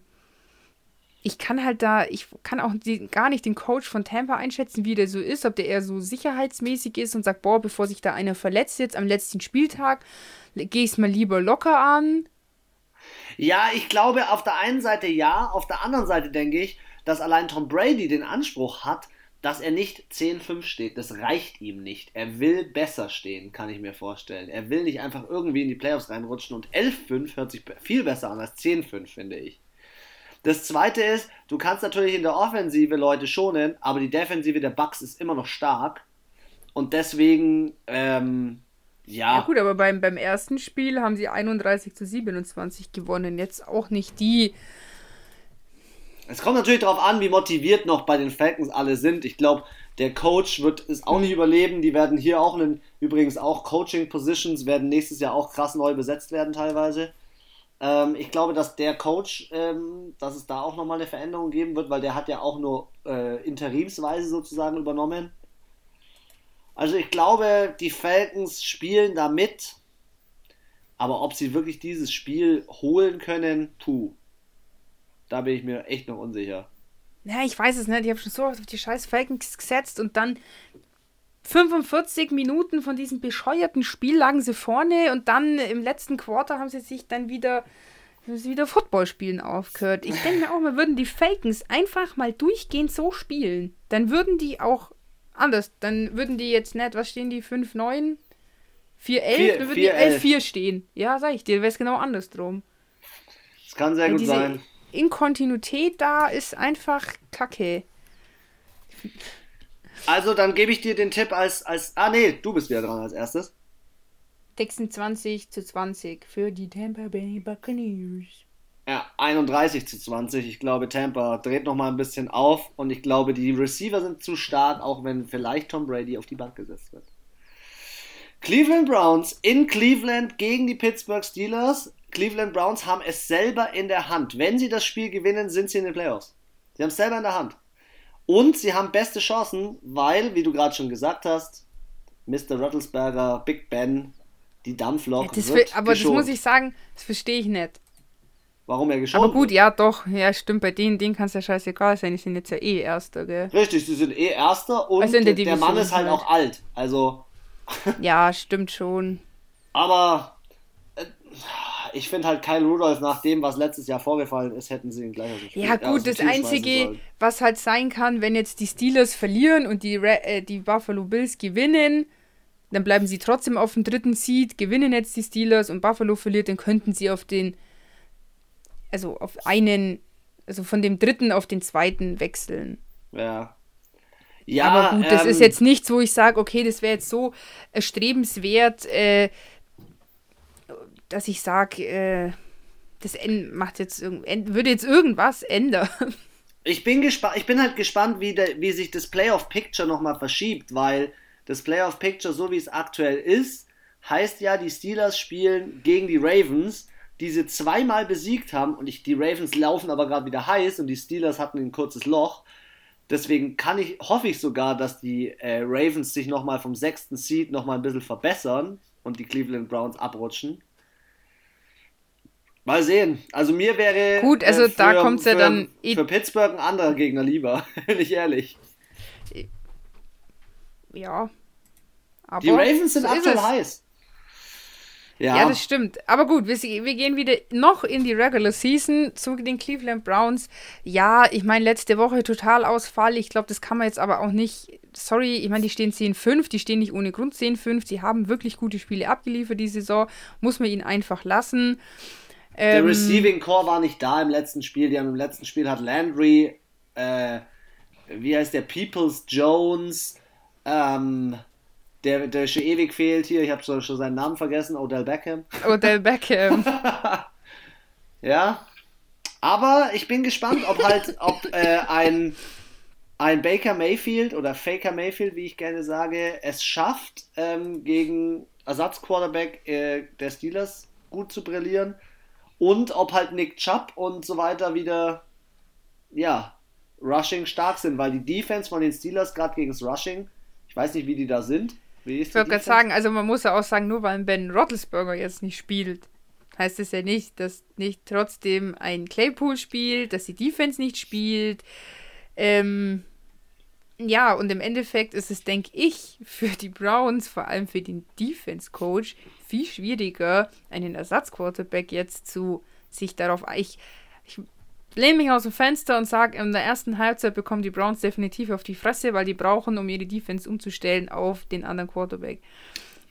ich kann halt da, ich kann auch die, gar nicht den Coach von Tampa einschätzen, wie der so ist, ob der eher so sicherheitsmäßig ist und sagt, boah, bevor sich da einer verletzt jetzt am letzten Spieltag, gehe ich es mal lieber locker an. Ja, ich glaube, auf der einen Seite ja, auf der anderen Seite denke ich, dass allein Tom Brady den Anspruch hat, dass er nicht 10-5 steht. Das reicht ihm nicht. Er will besser stehen, kann ich mir vorstellen. Er will nicht einfach irgendwie in die Playoffs reinrutschen und 11-5 hört sich viel besser an als 10-5, finde ich. Das zweite ist, du kannst natürlich in der Offensive Leute schonen, aber die Defensive der Bucks ist immer noch stark. Und deswegen, ähm, Ja gut, aber beim, beim ersten Spiel haben sie 31 zu 27 gewonnen. Jetzt auch nicht die, Es kommt natürlich darauf an, wie motiviert noch bei den Falcons alle sind. Ich glaube, der Coach wird es auch nicht überleben. Die werden hier auch, einen, übrigens auch Coaching-Positions, werden nächstes Jahr auch krass neu besetzt werden teilweise. Ähm, ich glaube, dass der Coach, ähm, dass es da auch nochmal eine Veränderung geben wird, weil der hat ja auch nur äh, interimsweise sozusagen übernommen. Also ich glaube, die Falcons spielen da mit. Aber ob sie wirklich dieses Spiel holen können, puh. Da bin ich mir echt noch unsicher. Ja, ich weiß es nicht. Ich habe schon so oft auf die scheiß Falcons gesetzt und dann 45 Minuten von diesem bescheuerten Spiel lagen sie vorne und dann im letzten Quarter haben sie sich dann wieder, sie wieder Football spielen aufgehört. Ich denke mir auch mal, würden die Falcons einfach mal durchgehend so spielen, dann würden die auch anders. Dann würden die jetzt nicht, was stehen die, 5-9? 4-11? Vier- Dann würden die 4-11. 11-4 stehen. Ja, sag ich dir, wäre es genau andersrum. Das kann sehr Weil gut sein. Inkontinuität da ist einfach kacke. Also dann gebe ich dir den Tipp als, als. Ah nee, du bist wieder dran als erstes. 26 zu 20 für die Tampa Bay Buccaneers. Ja, 31 zu 20. Ich glaube, Tampa dreht noch mal ein bisschen auf und ich glaube, die Receiver sind zu stark, auch wenn vielleicht Tom Brady auf die Bank gesetzt wird. Cleveland Browns in Cleveland gegen die Pittsburgh Steelers. Cleveland Browns haben es selber in der Hand. Wenn sie das Spiel gewinnen, sind sie in den Playoffs. Sie haben es selber in der Hand. Und sie haben beste Chancen, weil, wie du gerade schon gesagt hast, Mr. Rattlesberger, Big Ben, die Dampflok Das wird aber das geschont. muss ich sagen, das verstehe ich nicht. Warum er geschont Aber gut, wird. ja, doch. Ja, stimmt. Bei denen, denen kann es ja scheißegal sein. Die sind jetzt ja eh Erster, gell? Richtig, sie sind eh Erster und Also der der, Mann ist halt halt. auch alt. Also, Ja, stimmt schon. aber äh, ich finde halt Kyle Rudolph nach dem, was letztes Jahr vorgefallen ist, hätten sie ihn gleich aus dem Spiel Ja, äh, gut, dem das Einzige, was halt sein kann, wenn jetzt die Steelers verlieren und die, Ra äh, die Buffalo Bills gewinnen, dann bleiben sie trotzdem auf dem dritten Seed, gewinnen jetzt die Steelers und Buffalo verliert, dann könnten sie auf den, also auf einen, also von dem dritten auf den zweiten wechseln. Ja. Ja, Aber gut, das ähm, ist jetzt nichts, wo ich sage, okay, das wäre jetzt so erstrebenswert, äh, dass ich sage, äh, das macht jetzt würde jetzt irgendwas ändern. Ich bin gespannt, ich bin halt gespannt, wie, der, wie sich das Playoff-Picture nochmal verschiebt, weil das Playoff-Picture, so wie es aktuell ist, heißt ja, die Steelers spielen gegen die Ravens, die sie zweimal besiegt haben und ich, die Ravens laufen aber gerade wieder heiß und die Steelers hatten ein kurzes Loch. Deswegen kann ich, hoffe ich sogar, dass die äh, Ravens sich nochmal vom sechsten Seed nochmal ein bisschen verbessern und die Cleveland Browns abrutschen. Mal sehen. Also mir wäre. Gut, also äh, da kommt's ja für, dann Für Pittsburgh ein anderer Gegner lieber, bin ich ehrlich. Ja. Aber Die Ravens sind so aktuell es. heiß. Ja, Ja, das stimmt. Aber gut, wir, wir gehen wieder noch in die Regular Season zu den Cleveland Browns. Ja, ich meine, letzte Woche Totalausfall. Ich glaube, das kann man jetzt aber auch nicht. Sorry, ich meine, die stehen 10-5, die stehen nicht ohne Grund 10-5. Sie haben wirklich gute Spiele abgeliefert die Saison. Muss man ihnen einfach lassen. Der Ähm, Receiving Core war nicht da im letzten Spiel. Die haben im letzten Spiel hat Landry, äh, wie heißt der, Peoples Jones, ähm, der, der schon ewig fehlt hier. Ich habe schon, schon seinen Namen vergessen, Odell Beckham. Odell Beckham. Ja. Aber ich bin gespannt, ob halt, ob äh, ein, ein Baker Mayfield oder Faker Mayfield, wie ich gerne sage, es schafft, ähm, gegen Ersatzquarterback äh, der Steelers gut zu brillieren. Und ob halt Nick Chubb und so weiter wieder, ja, Rushing stark sind, weil die Defense von den Steelers gerade gegen das Rushing, ich weiß nicht, wie die da sind. Ich wollte gerade sagen, also man muss ja auch sagen, nur weil Ben Roethlisberger jetzt nicht spielt, heißt es ja nicht, dass nicht trotzdem ein Claypool spielt, dass die Defense nicht spielt. Ähm, ja, und im Endeffekt ist es, denke ich, für die Browns, vor allem für den Defense-Coach, viel schwieriger, einen Ersatzquarterback jetzt zu sich darauf. Ich, ich lehne mich aus dem Fenster und sage, in der ersten Halbzeit bekommen die Browns definitiv auf die Fresse, weil die brauchen, um ihre Defense umzustellen auf den anderen Quarterback.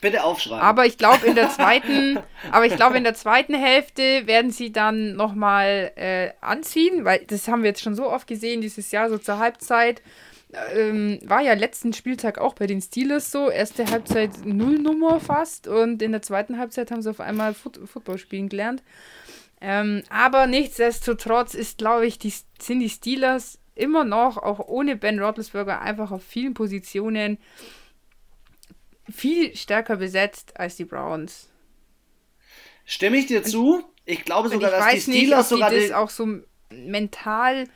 Bitte aufschreiben. Aber ich glaube in der zweiten, aber ich glaube in der zweiten Hälfte werden sie dann noch mal äh, anziehen, weil das haben wir jetzt schon so oft gesehen dieses Jahr so zur Halbzeit. Ähm, war ja letzten Spieltag auch bei den Steelers so. Erste Halbzeit Nullnummer fast und in der zweiten Halbzeit haben sie auf einmal Foot Football spielen gelernt. Ähm, aber nichtsdestotrotz ist, glaube ich, die, sind die Steelers immer noch, auch ohne Ben Roethlisberger, einfach auf vielen Positionen viel stärker besetzt als die Browns. Stimme ich dir zu? Ich glaube sogar, ich dass die weiß nicht, Steelers ob die sogar das auch so mental.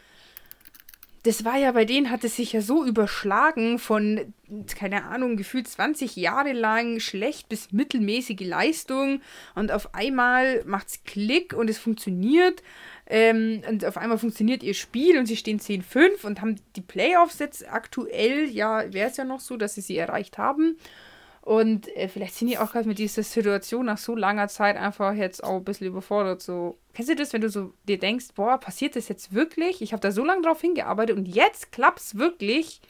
Das war ja bei denen, hat es sich ja so überschlagen von, keine Ahnung, gefühlt 20 Jahre lang schlecht bis mittelmäßige Leistung und auf einmal macht's Klick und es funktioniert. Ähm, und auf einmal funktioniert ihr Spiel und sie stehen 10-5 und haben die Playoffs jetzt aktuell, ja, wäre es ja noch so, dass sie sie erreicht haben. Und äh, vielleicht sind die auch gerade mit dieser Situation nach so langer Zeit einfach jetzt auch ein bisschen überfordert. So, kennst du das, wenn du so dir denkst, boah, passiert das jetzt wirklich? Ich habe da so lange drauf hingearbeitet und jetzt klappt's wirklich.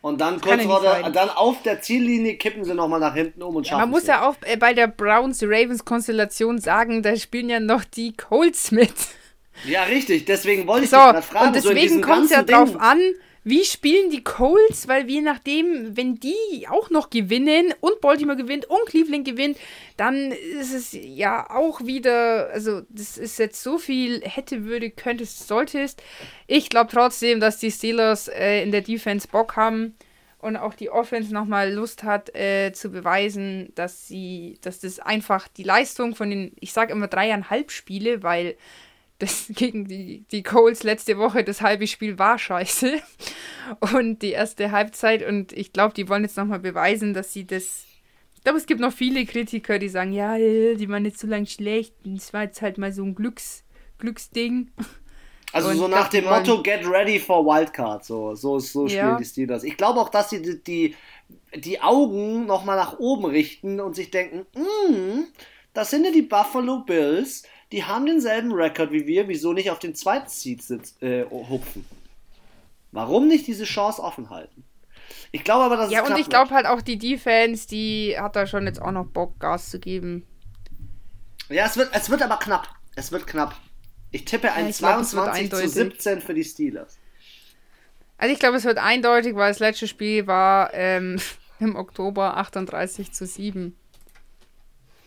und dann kurz ja vor der, sein. dann auf der Ziellinie kippen sie nochmal nach hinten um und Ja, schaffen man muss es ja auch äh, bei der Browns-Ravens-Konstellation sagen, da spielen ja noch die Colts mit. Ja, richtig. Deswegen wollte ich So, dich gerade fragen. und so deswegen diesem kommt es ja ganzen drauf Ding- an, wie spielen die Colts, weil je nachdem, wenn die auch noch gewinnen und Baltimore gewinnt und Cleveland gewinnt, dann ist es ja auch wieder, also das ist jetzt so viel hätte, würde, könntest, solltest. Ich glaube trotzdem, dass die Steelers äh, in der Defense Bock haben und auch die Offense nochmal Lust hat äh, zu beweisen, dass sie, dass das einfach die Leistung von den, ich sage immer dreieinhalb Spiele, weil das gegen die, die Coles letzte Woche, das halbe Spiel war scheiße. Und die erste Halbzeit. Und ich glaube, die wollen jetzt nochmal beweisen, dass sie das. Ich glaube, es gibt noch viele Kritiker, die sagen, ja, äh, die waren jetzt so lange schlecht. Es war jetzt halt mal so ein Glücks, Glücksding. Also Und so nach dem Motto wollen- Get ready for Wildcard. So, so, so spielen Ja. die Steelers. Ich glaube auch, dass sie die, die, die Augen nochmal nach oben richten und sich denken, "Mm, das sind ja die Buffalo Bills, die haben denselben Rekord wie wir, wieso nicht auf den zweiten Seed sitz, äh, hupfen? Warum nicht diese Chance offen halten? Ich glaube aber, dass Ja, es und knapp ich glaube halt auch die Defense, die hat da schon jetzt auch noch Bock, Gas zu geben. Ja, es wird, es wird aber knapp. Es wird knapp. Ich tippe ein ich glaub, es wird 22 zu eindeutig. 17 für die Steelers. Also ich glaube, es wird eindeutig, weil das letzte Spiel war ähm, im Oktober 38 zu 7.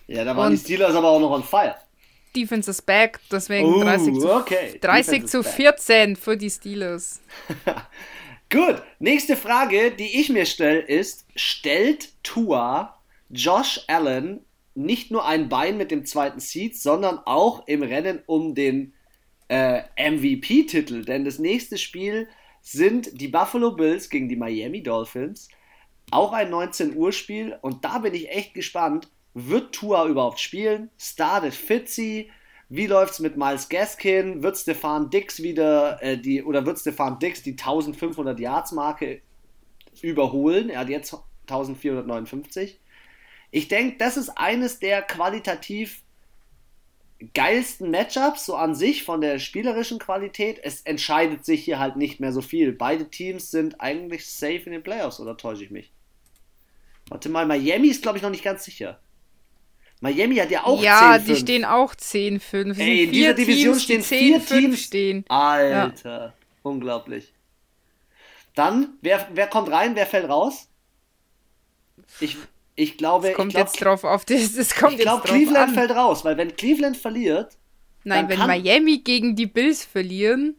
Ja, da waren Und- die Steelers aber auch noch on fire. Defense is back, deswegen Oh, 30 zu, okay. 30 Defense zu is back. 14 für die Steelers. Gut, nächste Frage, die ich mir stelle, ist: Stellt Tua Josh Allen nicht nur ein Bein mit dem zweiten Seed, sondern auch im Rennen um den äh, MVP-Titel? Denn das nächste Spiel sind die Buffalo Bills gegen die Miami Dolphins. Auch ein 19 Uhr Spiel und da bin ich echt gespannt. Wird Tua überhaupt spielen? Startet Fitzy? Wie läuft es mit Miles Gaskin? Wird Stefan Dix wieder äh, die oder wird Stefan Dix die 1500 Yards Marke überholen? Er hat jetzt 1459. Ich denke, das ist eines der qualitativ geilsten Matchups, so an sich von der spielerischen Qualität. Es entscheidet sich hier halt nicht mehr so viel. Beide Teams sind eigentlich safe in den Playoffs, oder täusche ich mich? Warte mal, Miami ist, glaube ich, noch nicht ganz sicher. Miami hat ja auch ja, 10 Ja, die stehen auch 10-5. Ey, in dieser Division Teams, stehen vier Teams. Stehen. Alter, ja. unglaublich. Dann, wer, wer kommt rein, wer fällt raus? Ich, ich glaube. Es kommt glaub, jetzt drauf auf das. Es kommt ich glaube, Cleveland an. fällt raus, weil wenn Cleveland verliert. Nein, wenn Miami gegen die Bills verlieren,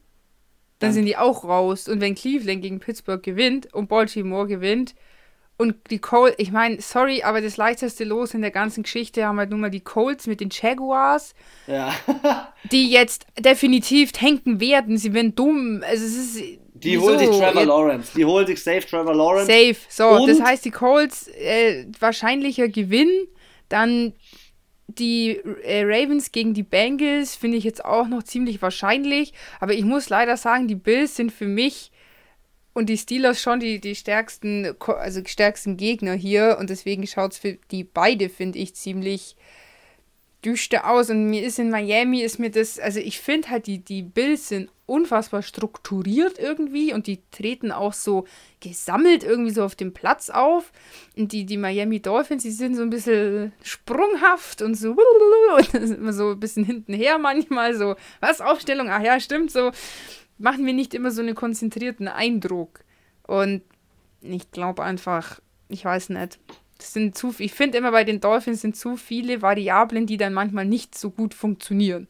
dann, dann sind die auch raus. Und wenn Cleveland gegen Pittsburgh gewinnt und Baltimore gewinnt und die Colts, ich meine, sorry, aber das leichteste Los in der ganzen Geschichte haben halt nun mal die Colts mit den Jaguars, ja. die jetzt definitiv tanken werden. Sie werden dumm. Also es ist die holt sich Trevor Lawrence. Die holt sich safe Trevor Lawrence. Safe. So, Und das heißt, die Colts äh, wahrscheinlicher Gewinn. Dann die äh, Ravens gegen die Bengals finde ich jetzt auch noch ziemlich wahrscheinlich. Aber ich muss leider sagen, die Bills sind für mich und die Steelers schon die, die stärksten, also stärksten Gegner hier. Und deswegen schaut es für die beide, finde ich, ziemlich düster aus. Und mir ist in Miami, ist mir das, also ich finde halt, die, die Bills sind unfassbar strukturiert irgendwie und die treten auch so gesammelt irgendwie so auf dem Platz auf. Und die, die Miami Dolphins, die sind so ein bisschen sprunghaft und so, und so ein bisschen hintenher manchmal, so, was, Aufstellung? Ach ja, stimmt, so machen wir nicht immer so einen konzentrierten Eindruck. Und ich glaube einfach, ich weiß nicht, das sind zu, ich finde immer bei den Dolphins sind zu viele Variablen, die dann manchmal nicht so gut funktionieren.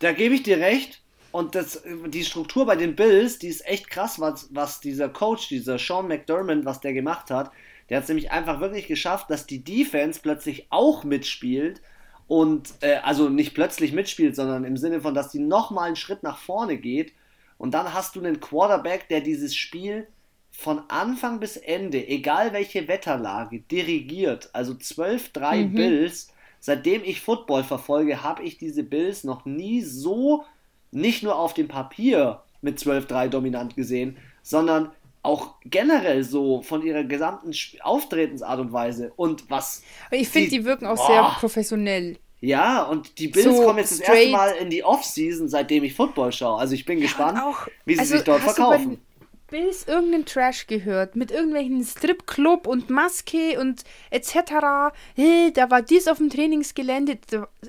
Da gebe ich dir recht. Und das, die Struktur bei den Bills, die ist echt krass, was, was dieser Coach, dieser Sean McDermott, was der gemacht hat. Der hat es nämlich einfach wirklich geschafft, dass die Defense plötzlich auch mitspielt und äh, also nicht plötzlich mitspielt, sondern im Sinne von, dass die nochmal einen Schritt nach vorne geht. Und dann hast du einen Quarterback, der dieses Spiel von Anfang bis Ende, egal welche Wetterlage, dirigiert. Also 12-3 mhm. Bills. Seitdem ich Football verfolge, habe ich diese Bills noch nie so, nicht nur auf dem Papier mit 12-3 dominant gesehen, sondern auch generell so von ihrer gesamten Auftretensart und Weise. Und was. Ich finde, die wirken auch boah, sehr professionell. Ja, und die Bills so kommen jetzt das erste Mal in die Offseason, seitem ich Football schaue. Also ich bin ja, gespannt, auch, wie sie also sich dort verkaufen. Bills irgendeinen Trash gehört, mit irgendwelchen Stripclub und Maske und etc. Hey, da war dies auf dem Trainingsgelände.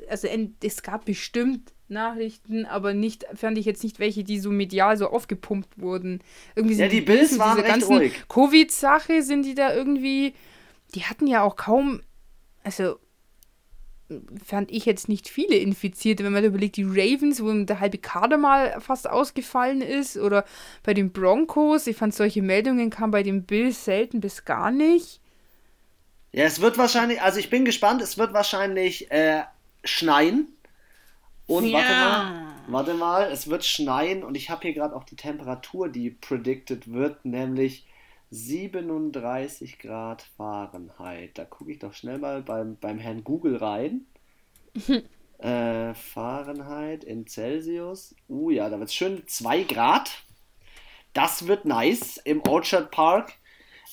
Also es gab bestimmt Nachrichten, aber nicht, fand ich jetzt nicht welche, die so medial so aufgepumpt wurden. Irgendwie ja, die Bills, Bills waren diese ganzen Covid-Sache sind die da irgendwie, die hatten ja auch kaum, also fand ich jetzt nicht viele Infizierte, wenn man überlegt, die Ravens, wo der halbe Kader mal fast ausgefallen ist, oder bei den Broncos, ich fand solche Meldungen kamen bei den Bills selten bis gar nicht. Ja, es wird wahrscheinlich, also ich bin gespannt, es wird wahrscheinlich äh, schneien. Und ja. warte mal, warte mal, es wird schneien und ich habe hier gerade auch die Temperatur, die predicted wird, nämlich 37 Grad Fahrenheit. Da gucke ich doch schnell mal beim, beim Herrn Google rein. äh, Fahrenheit in Celsius. Uh ja, da wird es schön 2 Grad. Das wird nice im Orchard Park.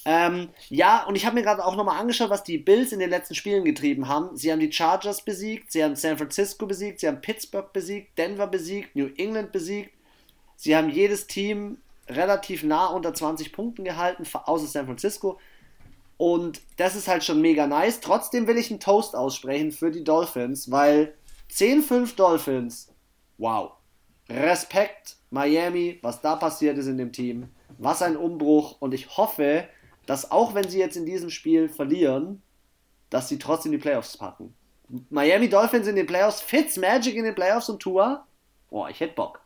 Ähm, ja, und ich habe mir gerade auch nochmal angeschaut, was die Bills in den letzten Spielen getrieben haben. Sie haben die Chargers besiegt, sie haben San Francisco besiegt, sie haben Pittsburgh besiegt, Denver besiegt, New England besiegt. Sie haben jedes Team relativ nah unter 20 Punkten gehalten, außer San Francisco. Und das ist halt schon mega nice. Trotzdem will ich einen Toast aussprechen für die Dolphins, weil 10-5 Dolphins, wow. Respekt, Miami, was da passiert ist in dem Team. Was ein Umbruch. Und ich hoffe, dass auch wenn sie jetzt in diesem Spiel verlieren, dass sie trotzdem die Playoffs packen. Miami Dolphins in den Playoffs, Fitz Magic in den Playoffs und Tour. Boah, ich hätte Bock.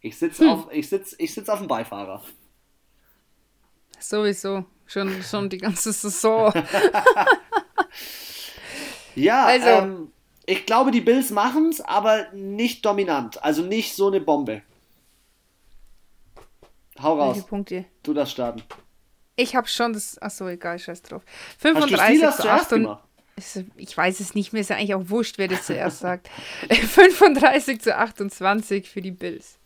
Ich sitze hm. auf, ich sitz, ich sitz auf dem Beifahrer. Sowieso. Schon, schon die ganze Saison. ja, also, ähm, ich glaube, die Bills machen es, aber nicht dominant. Also nicht so eine Bombe. Hau raus. Welche Punkte? Du das starten. Ich habe schon das. Achso, egal, scheiß drauf. 35 zu 8. Und, ich weiß es nicht mehr, ist ja eigentlich auch wurscht, wer das zuerst sagt. 35 zu 28 für die Bills.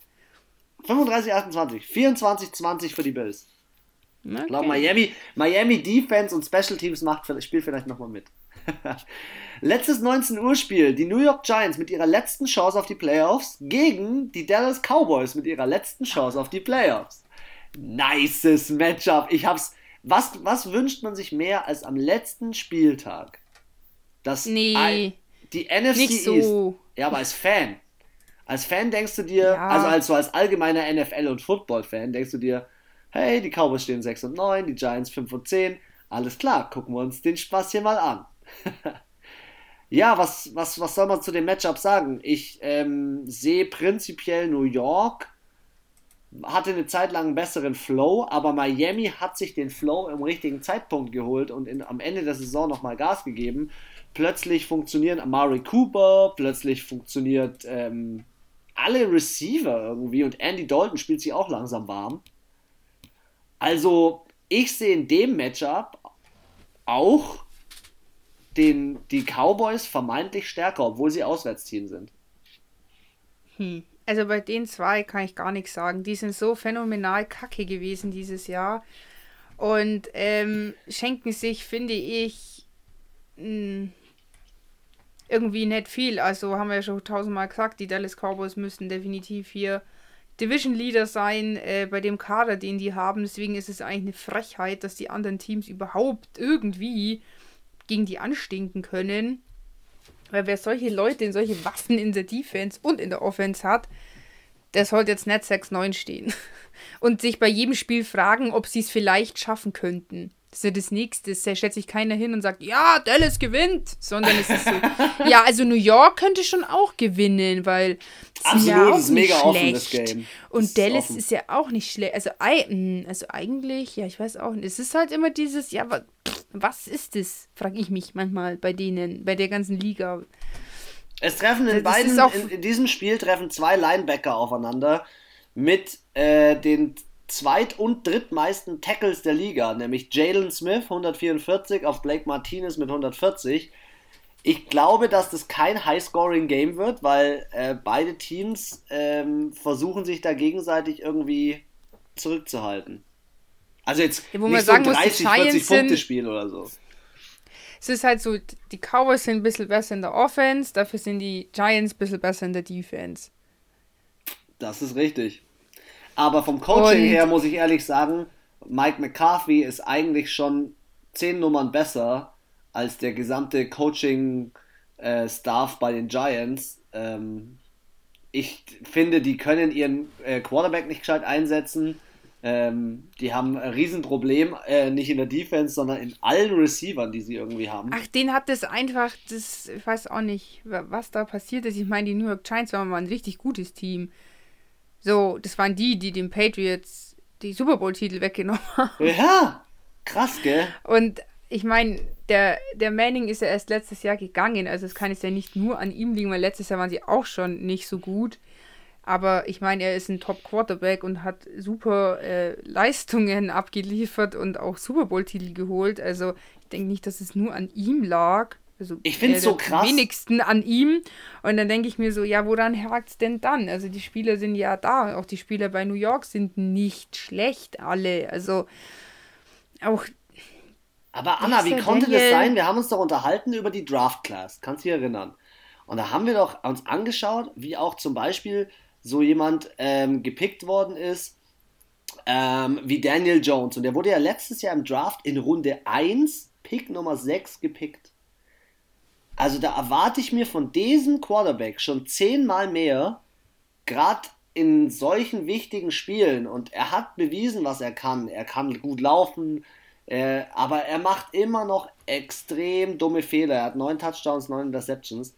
35, 28. 24, 20 für die Bills. Okay. Ich glaube, Miami, Miami Defense und Special Teams macht, spielt vielleicht nochmal mit. Letztes 19 Uhr Spiel. Die New York Giants mit ihrer letzten Chance auf die Playoffs gegen die Dallas Cowboys mit ihrer letzten Chance auf die Playoffs. Nices Matchup. Ich hab's. Was, was wünscht man sich mehr als am letzten Spieltag? Das nee, die NFC nicht so. East. Ja, aber als Fan. Als Fan denkst du dir, ja. also als, so als allgemeiner NFL- und Football-Fan, denkst du dir, hey, die Cowboys stehen 6 und 9, die Giants 5 und 10. Alles klar, gucken wir uns den Spaß hier mal an. ja, was, was, was soll man zu dem Matchup sagen? Ich ähm, sehe prinzipiell New York hatte eine Zeit lang einen besseren Flow, aber Miami hat sich den Flow im richtigen Zeitpunkt geholt und in, am Ende der Saison nochmal Gas gegeben. Plötzlich funktionieren Amari Cooper, plötzlich funktioniert ähm, alle Receiver irgendwie und Andy Dalton spielt sich auch langsam warm. Also, ich sehe in dem Matchup auch den, die Cowboys vermeintlich stärker, obwohl sie Auswärtsteam sind. Hm. Also bei den zwei kann ich gar nichts sagen. Die sind so phänomenal kacke gewesen dieses Jahr. Und ähm, schenken sich, finde ich, mh, irgendwie nicht viel. Also haben wir ja schon tausendmal gesagt, die Dallas Cowboys müssten definitiv hier Division Leader sein äh, bei dem Kader, den die haben. Deswegen ist es eigentlich eine Frechheit, dass die anderen Teams überhaupt irgendwie gegen die anstinken können. Weil wer solche Leute, solche Waffen in der Defense und in der Offense hat, der sollte jetzt nicht 6-9 stehen. Und sich bei jedem Spiel fragen, ob sie es vielleicht schaffen könnten. Das ist ja das Nächste. Da stellt sich keiner hin und sagt, ja, Dallas gewinnt. Sondern es ist so, ja, also New York könnte schon auch gewinnen, weil Absolut, ja auch ist mega schlecht. offen, das Game. Und das Dallas ist, ist, ja auch nicht schlecht. Also, hm, also eigentlich, ja, ich weiß auch nicht. Es ist halt immer dieses, ja, was, ist es, frage ich mich manchmal bei denen, bei der ganzen Liga. Es treffen in beiden, in, in, diesem Spiel treffen zwei Linebacker aufeinander mit äh, den zweit- und drittmeisten Tackles der Liga, nämlich Jalen Smith 144 auf Blake Martinez mit 140. Ich glaube, dass das kein High-Scoring-Game wird, weil äh, beide Teams ähm, versuchen sich da gegenseitig irgendwie zurückzuhalten. Also jetzt ja, nicht so ein 30, 40 Punkte Spiel oder so. Es ist halt so, die Cowboys sind ein bisschen besser in der Offense, dafür sind die Giants ein bisschen besser in der Defense. Das ist richtig. Aber vom Coaching Und her muss ich ehrlich sagen, Mike McCarthy ist eigentlich schon zehn Nummern besser als der gesamte Coaching-Staff äh, bei den Giants. Ähm, ich finde, die können ihren äh, Quarterback nicht gescheit einsetzen. Ähm, die haben ein Riesenproblem, äh, nicht in der Defense, sondern in allen Receivern, die sie irgendwie haben. Ach, den hat das einfach, das, ich weiß auch nicht, was da passiert ist. Ich meine, die New York Giants waren mal ein richtig gutes Team. So, das waren die, die den Patriots die Super Bowl-Titel weggenommen haben. Ja, krass, gell? Und ich meine, der, der Manning ist ja erst letztes Jahr gegangen, also es kann jetzt ja nicht nur an ihm liegen, weil letztes Jahr waren sie auch schon nicht so gut. Aber ich meine, er ist ein Top-Quarterback und hat super äh, Leistungen abgeliefert und auch Super Bowl-Titel geholt. Also ich denke nicht, dass es nur an ihm lag. Also ich finde es so krass. wenigsten an ihm. Und dann denke ich mir so, ja, woran hakt es denn dann? Also die Spieler sind ja da. Auch die Spieler bei New York sind nicht schlecht alle. Also auch. Aber Anna, wie konnte Daniel... das sein? Wir haben uns doch unterhalten über die Draft Class. Kannst du dich erinnern? Und da haben wir doch uns angeschaut, wie auch zum Beispiel so jemand ähm, gepickt worden ist, ähm, wie Daniel Jones. Und der wurde ja letztes Jahr im Draft in Runde 1, Pick Nummer 6 gepickt. Also da erwarte ich mir von diesem Quarterback schon zehnmal mehr, gerade in solchen wichtigen Spielen. Und er hat bewiesen, was er kann. Er kann gut laufen, äh, aber er macht immer noch extrem dumme Fehler. Er hat neun Touchdowns, neun Interceptions.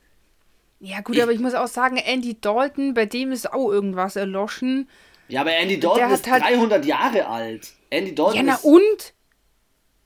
Ja, gut, ich, aber ich muss auch sagen, Andy Dalton, bei dem ist auch irgendwas erloschen. Ja, aber Andy Dalton ist halt 300 Jahre alt. Andy Dalton ja, na und?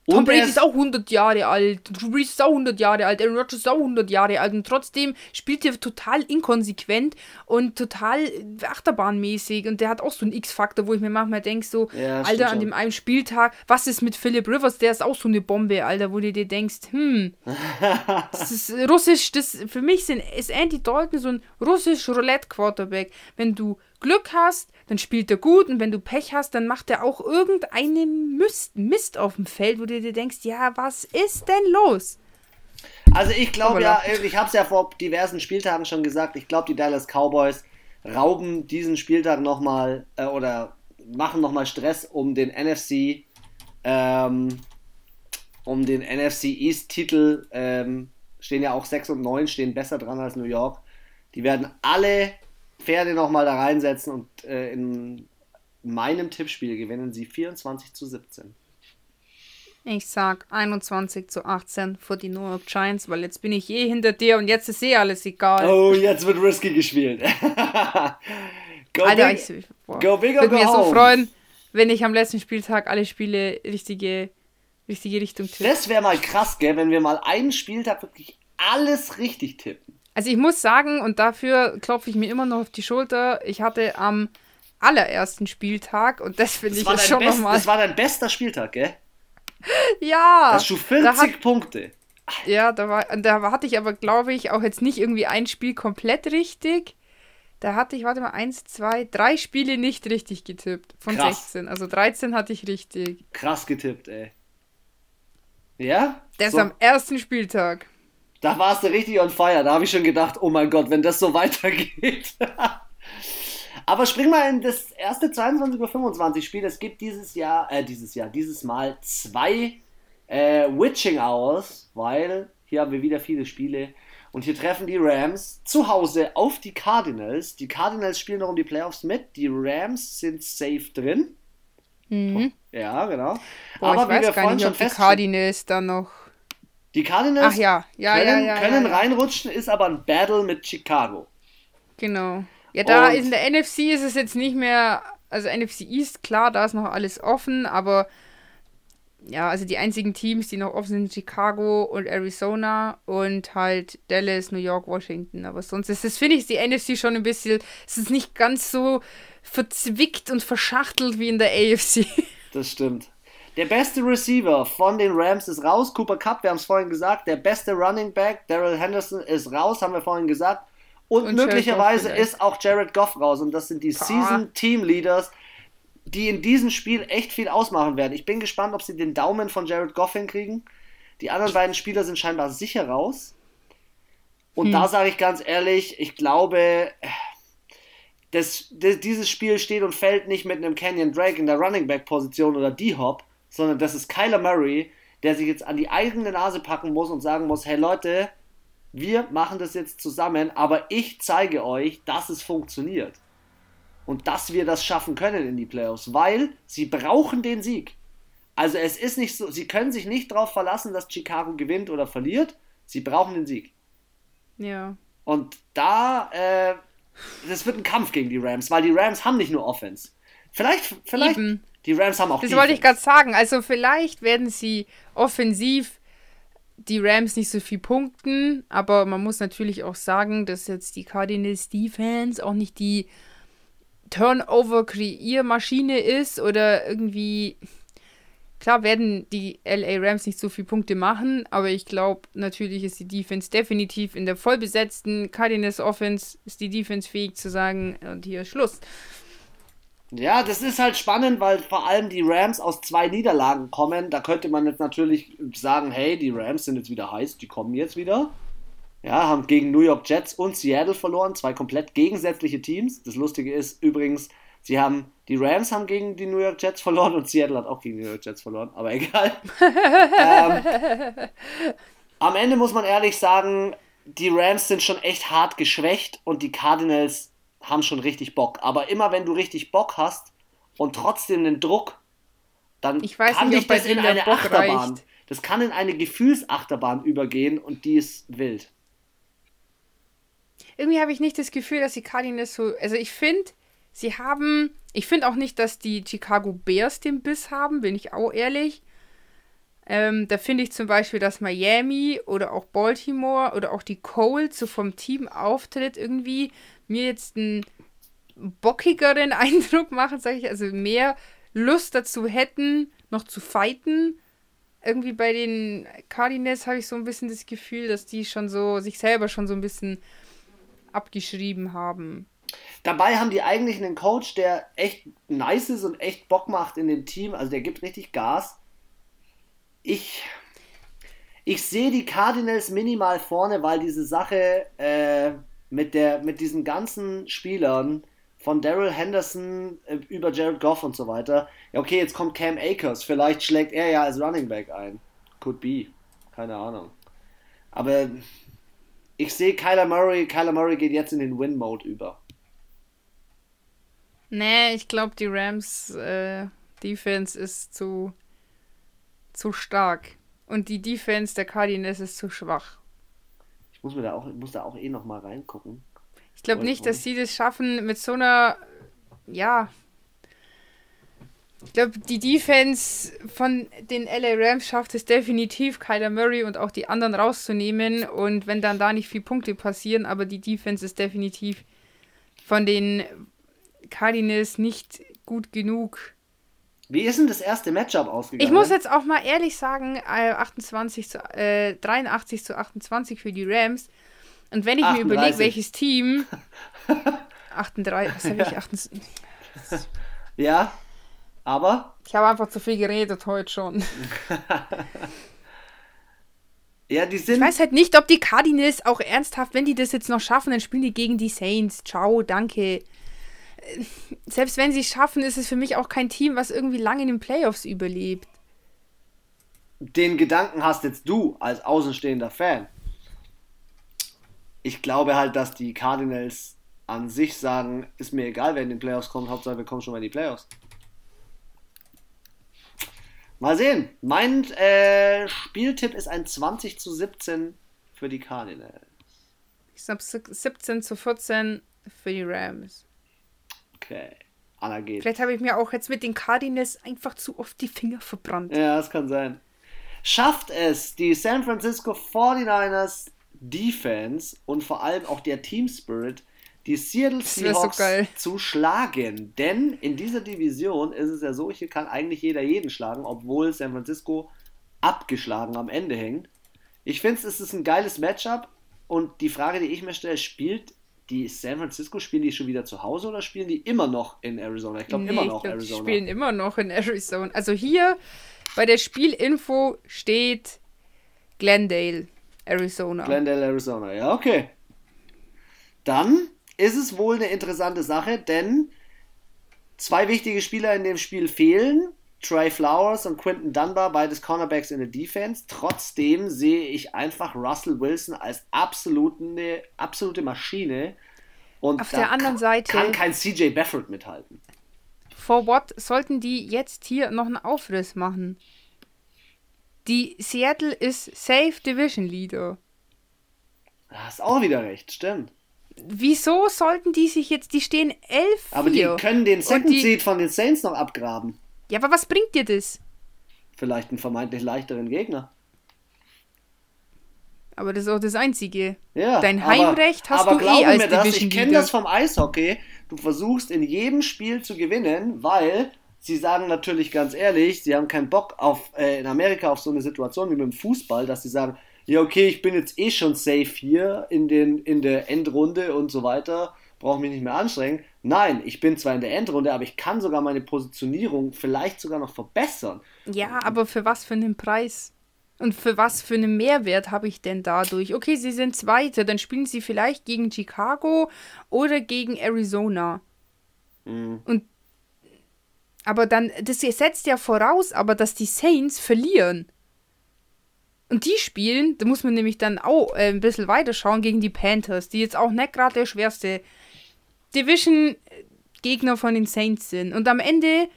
Tom Brady ist auch 100 Jahre alt, Drew Brees ist auch 100 Jahre alt, Aaron Rodgers ist auch 100 Jahre alt. Und trotzdem spielt er total inkonsequent und total achterbahnmäßig. Und der hat auch so einen X-Faktor, wo ich mir manchmal denke, so, Ja, Alter, an schon. dem einen Spieltag, was ist mit Philip Rivers, der ist auch so eine Bombe, Alter, wo du dir denkst, hm, das ist russisch, das für mich sind, ist Andy Dalton so ein russisch Roulette-Quarterback. Wenn du Glück hast, dann spielt er gut und wenn du Pech hast, dann macht er auch irgendeinen Mist, Mist auf dem Feld, wo du dir denkst, ja, was ist denn los? Also ich glaube ja, ich habe es ja vor diversen Spieltagen schon gesagt, ich glaube, die Dallas Cowboys rauben diesen Spieltag nochmal äh, oder machen nochmal Stress um den NFC, ähm, um den NFC East-Titel. Ähm, stehen ja auch 6 und 9, stehen besser dran als New York. Die werden alle Pferde nochmal da reinsetzen und äh, in meinem Tippspiel gewinnen sie 24 zu 17. Ich sag 21 zu 18 für die New York Giants, weil jetzt bin ich eh hinter dir und jetzt ist eh alles egal. Oh, jetzt wird risky gespielt. go Alter, big, ich boah, go big or würde go mir so home. freuen, wenn ich am letzten Spieltag alle Spiele richtige, richtige Richtung tippe. Das wäre mal krass, gell, wenn wir mal einen Spieltag wirklich alles richtig tippen. Also ich muss sagen, und dafür klopfe ich mir immer noch auf die Schulter, ich hatte am allerersten Spieltag, und das finde ich jetzt schon nochmal. das war dein bester Spieltag, gell? Ja, Hast du da 40 hat, Punkte. ja, da, war, da hatte ich aber, glaube ich, auch jetzt nicht irgendwie ein Spiel komplett richtig. Da hatte ich, warte mal, eins, zwei, drei Spiele nicht richtig getippt. Von Krass. 16. Also 13 hatte ich richtig. Krass getippt, ey. Ja? Das So, am ersten Spieltag. Da warst du richtig on fire. Da habe ich schon gedacht, oh mein Gott, wenn das so weitergeht. Aber spring mal in das erste 22 Uhr 25 Spiel. Es gibt dieses Jahr, äh, dieses Jahr, dieses Mal zwei äh, Witching Hours, weil hier haben wir wieder viele Spiele. Und hier treffen die Rams zu Hause auf die Cardinals. Die Cardinals spielen noch um die Playoffs mit. Die Rams sind safe drin. Mhm. Ja, genau. Boah, Aber ich weiß wir gar nicht, ob die Cardinals dann noch. Die Cardinals ja, ja, können, ja. können reinrutschen, ist aber ein Battle mit Chicago. Genau. Ja, da Und- in der NFC ist es jetzt nicht mehr, also NFC East, klar, da ist noch alles offen, aber ja, also die einzigen Teams, die noch offen sind, Chicago und Arizona und halt Dallas, New York, Washington. Aber sonst ist das, finde ich, die NFC schon ein bisschen, es ist nicht ganz so verzwickt und verschachtelt wie in der AFC. Das stimmt. Der beste Receiver von den Rams ist raus. Cooper Cup, wir haben es vorhin gesagt. Der beste Running Back, Daryl Henderson, ist raus, haben wir vorhin gesagt. Und, Und möglicherweise ist auch Jared Goff raus. Und das sind die Boah. Season Team Leaders, die in diesem Spiel echt viel ausmachen werden. Ich bin gespannt, ob sie den Daumen von Jared Goff hinkriegen. Die anderen beiden Spieler sind scheinbar sicher raus. Und Hm. da sage ich ganz ehrlich, ich glaube, das, das, dieses Spiel steht und fällt nicht mit einem Canyon Drake in der Running Back Position oder D-Hop, sondern das ist Kyler Murray, der sich jetzt an die eigene Nase packen muss und sagen muss, hey Leute, wir machen das jetzt zusammen, aber ich zeige euch, dass es funktioniert. Und dass wir das schaffen können in die Playoffs, weil sie brauchen den Sieg. Also es ist nicht so, sie können sich nicht darauf verlassen, dass Chicago gewinnt oder verliert. Sie brauchen den Sieg. ja. Und da, äh, das wird ein Kampf gegen die Rams, weil die Rams haben nicht nur Offense. Vielleicht, vielleicht, Eben. Die Rams haben auch Das wollte ich gerade sagen. Also vielleicht werden sie offensiv die Rams nicht so viel punkten, aber man muss natürlich auch sagen, dass jetzt die Cardinals Defense auch nicht die Turnover-Kreiermaschine ist oder irgendwie. Klar werden die LA Rams nicht so viele Punkte machen, aber ich glaube, natürlich ist die Defense definitiv in der vollbesetzten Cardinals Offense ist die Defense fähig zu sagen, und hier ist Schluss. Ja, das ist halt spannend, weil vor allem die Rams aus zwei Niederlagen kommen. Da könnte man jetzt natürlich sagen, hey, die Rams sind jetzt wieder heiß, die kommen jetzt wieder. Ja, haben gegen New York Jets und Seattle verloren, zwei komplett gegensätzliche Teams. Das Lustige ist übrigens, sie haben, die Rams haben gegen die New York Jets verloren und Seattle hat auch gegen die New York Jets verloren, aber egal. ähm, am Ende muss man ehrlich sagen, die Rams sind schon echt hart geschwächt und die Cardinals haben schon richtig Bock. Aber immer wenn du richtig Bock hast und trotzdem den Druck, dann Ich weiß kann nicht, dich das in eine Bock Achterbahn. reicht. Das kann in eine Gefühlsachterbahn übergehen und die ist wild. irgendwie habe ich nicht das Gefühl, dass die Cardinals so. Also ich finde, sie haben. Ich finde auch nicht, dass die Chicago Bears den Biss haben, bin ich auch ehrlich. Ähm, da finde ich zum Beispiel, dass Miami oder auch Baltimore oder auch die Colts so vom Teamauftritt irgendwie mir jetzt einen bockigeren Eindruck machen, sage ich, also mehr Lust dazu hätten, noch zu fighten. Irgendwie bei den Cardinals habe ich so ein bisschen das Gefühl, dass die schon so sich selber schon so ein bisschen abgeschrieben haben. Dabei haben die eigentlich einen Coach, der echt nice ist und echt Bock macht in dem Team. Also der gibt richtig Gas. Ich, ich sehe die Cardinals minimal vorne, weil diese Sache äh, mit, der, mit diesen ganzen Spielern von Daryl Henderson äh, über Jared Goff und so weiter. Ja, okay, jetzt kommt Cam Akers. Vielleicht schlägt er ja als Running Back ein. Could be. Keine Ahnung. Aber ich sehe Kyler Murray. Kyler Murray geht jetzt in den Win-Mode über. Nee, ich glaube, die Rams äh, Defense ist zu, zu stark. Und die Defense der Cardinals ist zu schwach. Ich muss, mir da, auch, muss da auch eh noch mal reingucken. Ich glaube nicht, dass sie das schaffen mit so einer, ja. Ich glaube, die Defense von den LA Rams schafft es definitiv, Kyler Murray und auch die anderen rauszunehmen. Und wenn dann da nicht viel Punkte passieren, aber die Defense ist definitiv von den Cardinals nicht gut genug. Wie ist denn das erste Matchup ausgegangen? Ich muss jetzt auch mal ehrlich sagen, 28 zu, äh, 83 zu 28 für die Rams. Und wenn ich 38. mir überlege, welches Team. 38, was habe ich? 28. Ja, aber. Ich habe einfach zu viel geredet heute schon. ja, die sind. Ich weiß halt nicht, ob die Cardinals auch ernsthaft, wenn die das jetzt noch schaffen, dann spielen die gegen die Saints. Ciao, danke. Selbst wenn sie es schaffen, ist es für mich auch kein Team, was irgendwie lange in den Playoffs überlebt. Den Gedanken hast jetzt du als außenstehender Fan ich glaube halt, dass die Cardinals an sich sagen, ist mir egal, wer in den Playoffs kommt, Hauptsache wir kommen schon mal in die Playoffs. Mal sehen. Mein äh, Spieltipp ist ein 20 zu 17 für die Cardinals. Ich sag 17 zu 14 für die Rams. Okay. Anna geht. Vielleicht habe ich mir auch jetzt mit den Cardinals einfach zu oft die Finger verbrannt. Ja, das kann sein. Schafft es die San Francisco 49ers Defense und vor allem auch der Team Spirit, die Seattle Seahawks so zu schlagen. Denn in dieser Division ist es ja so, hier kann eigentlich jeder jeden schlagen, obwohl San Francisco abgeschlagen am Ende hängt. Ich finde, es ist ein geiles Matchup und die Frage, die ich mir stelle, spielt die San Francisco, spielen die schon wieder zu Hause oder spielen die immer noch in Arizona? Ich glaube nee, immer noch glaub, Arizona. Die spielen immer noch in Arizona. Also hier bei der Spielinfo steht Glendale. Arizona. Glendale, Arizona, ja, okay. Dann ist es wohl eine interessante Sache, denn zwei wichtige Spieler in dem Spiel fehlen. Trey Flowers und Quinton Dunbar, beides Cornerbacks in der Defense. Trotzdem sehe ich einfach Russell Wilson als absolute, absolute Maschine. Und auf der anderen Seite kann kein CJ Beathard mithalten. For what sollten die jetzt hier noch einen Aufriss machen? Die Seattle ist Safe Division Leader. Hast auch wieder recht, stimmt. Wieso sollten die sich jetzt, die stehen 11 Aber die können den Second Seed von den Saints noch abgraben. Ja, aber was bringt dir das? Vielleicht einen vermeintlich leichteren Gegner. Aber das ist auch das Einzige. Ja, Dein Heimrecht aber, hast aber du eh als mir das, Ich kenne das vom Eishockey. Du versuchst in jedem Spiel zu gewinnen, weil sie sagen natürlich ganz ehrlich, sie haben keinen Bock auf äh, in Amerika auf so eine Situation wie mit dem Fußball, dass sie sagen, ja okay, ich bin jetzt eh schon safe hier in, den, in der Endrunde und so weiter, brauche mich nicht mehr anstrengen. Nein, ich bin zwar in der Endrunde, aber ich kann sogar meine Positionierung vielleicht sogar noch verbessern. Ja, aber für was für einen Preis? Und für was für einen Mehrwert habe ich denn dadurch? Okay, sie sind Zweite, dann spielen sie vielleicht gegen Chicago oder gegen Arizona. Mhm. Und aber dann, das setzt ja voraus, aber dass die Saints verlieren. Und die spielen, da muss man nämlich dann auch äh, ein bisschen weiter schauen, gegen die Panthers, die jetzt auch nicht gerade der schwerste Division-Gegner von den Saints sind. Und am Ende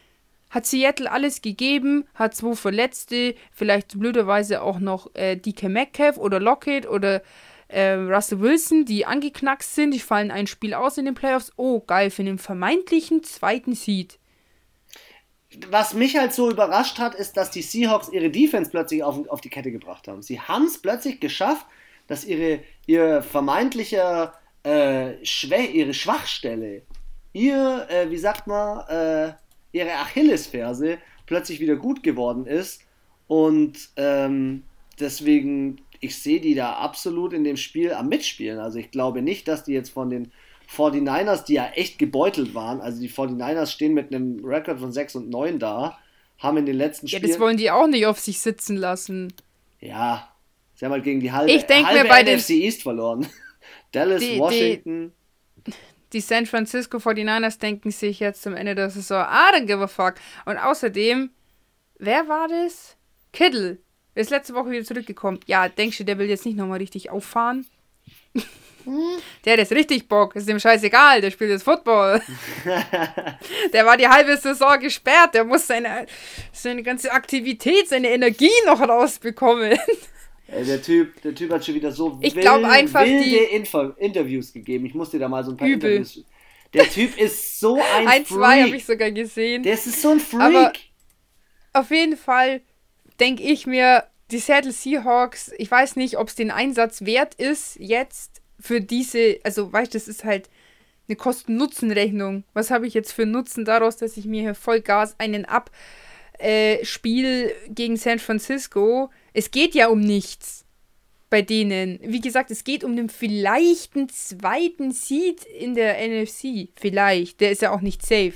hat Seattle alles gegeben, hat zwei Verletzte, vielleicht blöderweise auch noch äh, DK Metcalf oder Lockett oder äh, Russell Wilson, die angeknackst sind, die fallen ein Spiel aus in den Playoffs. Oh, geil, für den vermeintlichen zweiten Seed. was mich halt so überrascht hat, ist, dass die Seahawks ihre Defense plötzlich auf, auf die Kette gebracht haben. Sie haben es plötzlich geschafft, dass ihre, ihr vermeintlicher äh, Schwä ihre Schwachstelle, ihr, äh, wie sagt man, äh, ihre Achillesferse plötzlich wieder gut geworden ist. Und ähm, deswegen, ich sehe die da absolut in dem Spiel am Mitspielen. Also ich glaube nicht, dass die jetzt von den 49ers, die ja echt gebeutelt waren, also die 49ers stehen mit einem Rekord von 6 und 9 da, haben in den letzten Spielen. Ja, das wollen die auch nicht auf sich sitzen lassen. Ja, sie haben halt gegen die halbe, ich halbe mir bei NFC East verloren. Dallas, die, Washington. Die, die San Francisco 49ers denken sich jetzt zum Ende der Saison, I don't give a fuck. Und außerdem, wer war das? Kittle. Ist letzte Woche wieder zurückgekommen. Ja, denkst du, der will jetzt nicht nochmal richtig auffahren? Der hat jetzt richtig Bock, ist dem scheißegal, der spielt jetzt Football. der war die halbe Saison gesperrt, der muss seine, seine ganze Aktivität, seine Energie noch rausbekommen. Ey, der, typ, der Typ hat schon wieder so ich wild, einfach wilde die Info Interviews gegeben. Ich muss dir da mal so ein paar Übel. Interviews. Der Typ ist so ein, ein Freak. zwei habe ich sogar gesehen. Der ist so ein Freak. Aber auf jeden Fall denke ich mir, die Seattle Seahawks, ich weiß nicht, ob es den Einsatz wert ist, jetzt für diese, also weißt du, das ist halt eine Kosten-Nutzen-Rechnung. Was habe ich jetzt für Nutzen daraus, dass ich mir hier Vollgas einen abspiel äh, gegen San Francisco? Es geht ja um nichts bei denen. Wie gesagt, es geht um den vielleicht einen zweiten Seed in der NFC. Vielleicht. Der ist ja auch nicht safe.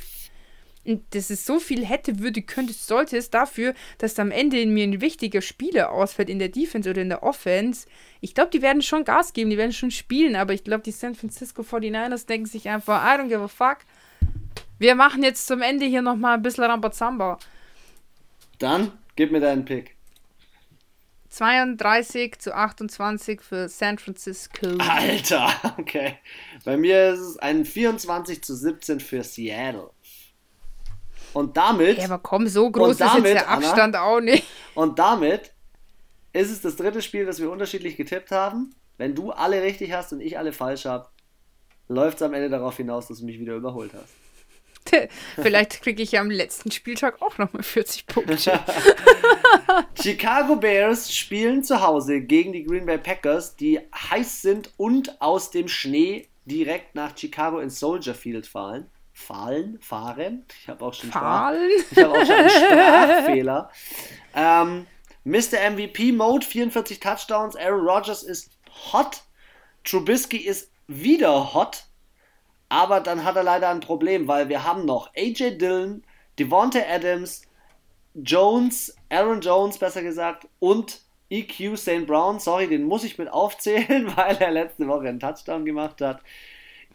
Und dass es so viel hätte, würde, könnte, sollte es dafür, dass am Ende in mir ein wichtiger Spieler ausfällt in der Defense oder in der Offense. Ich glaube, die werden schon Gas geben, die werden schon spielen, aber ich glaube, die San Francisco 49ers denken sich einfach, I don't give a fuck. Wir machen jetzt zum Ende hier nochmal ein bisschen Rambazamba. Dann gib mir deinen Pick. 32 zu 28 für San Francisco. Alter, okay. Bei mir ist es ein 24 zu 17 für Seattle. Und damit. Ja, aber komm, so groß damit, ist jetzt der Abstand Anna, auch nicht. Und damit ist es das dritte Spiel, das wir unterschiedlich getippt haben. Wenn du alle richtig hast und ich alle falsch habe, läuft es am Ende darauf hinaus, dass du mich wieder überholt hast. Vielleicht kriege ich ja am letzten Spieltag auch nochmal 40 Punkte. Chicago Bears spielen zu Hause gegen die Green Bay Packers, die heiß sind und aus dem Schnee direkt nach Chicago ins Soldier Field fallen fallen, fahren. Ich habe auch schon, Sprach, ich hab auch schon einen Sprachfehler. Ähm, Mr. MVP Mode, 44 Touchdowns. Aaron Rodgers ist hot. Trubisky ist wieder hot. Aber dann hat er leider ein Problem, weil wir haben noch AJ Dillon, Devonta Adams, Jones, Aaron Jones besser gesagt und EQ St. Brown. Sorry, den muss ich mit aufzählen, weil er letzte Woche einen Touchdown gemacht hat.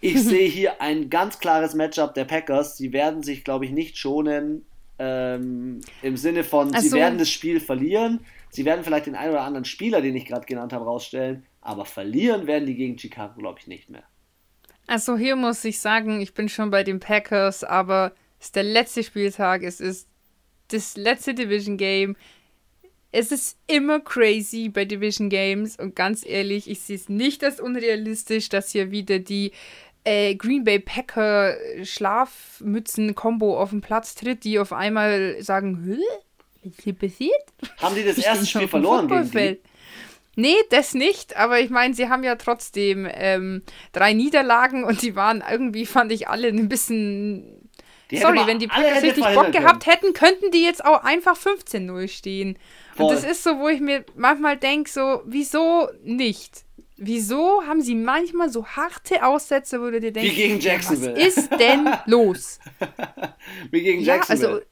Ich sehe hier ein ganz klares Matchup der Packers. Sie werden sich, glaube ich, nicht schonen. Ähm, Im Sinne von, also, sie werden das Spiel verlieren. Sie werden vielleicht den einen oder anderen Spieler, den ich gerade genannt habe, rausstellen. Aber verlieren werden die gegen Chicago, glaube ich, nicht mehr. Also hier muss ich sagen, ich bin schon bei den Packers, aber es ist der letzte Spieltag. Es ist das letzte Division Game. Es ist immer crazy bei Division Games und ganz ehrlich, ich sehe es nicht als unrealistisch, dass hier wieder die äh, Green Bay Packer Schlafmützen-Kombo auf den Platz tritt, die auf einmal sagen? Was ist hier passiert? Haben die das erste Spiel verloren gegen die? Nee, das nicht, aber ich meine, sie haben ja trotzdem ähm, drei Niederlagen und die waren irgendwie, fand ich alle ein bisschen. Die Sorry, wenn die Packers richtig Bock gehabt hätten, könnten die jetzt auch einfach 15-0 stehen. Voll. Und das ist so, wo ich mir manchmal denke, so, wieso nicht? Wieso haben sie manchmal so harte Aussätze, wo du dir denkst, Wie gegen Jacksonville. was ist denn los? Wie gegen Jacksonville. Ja, also,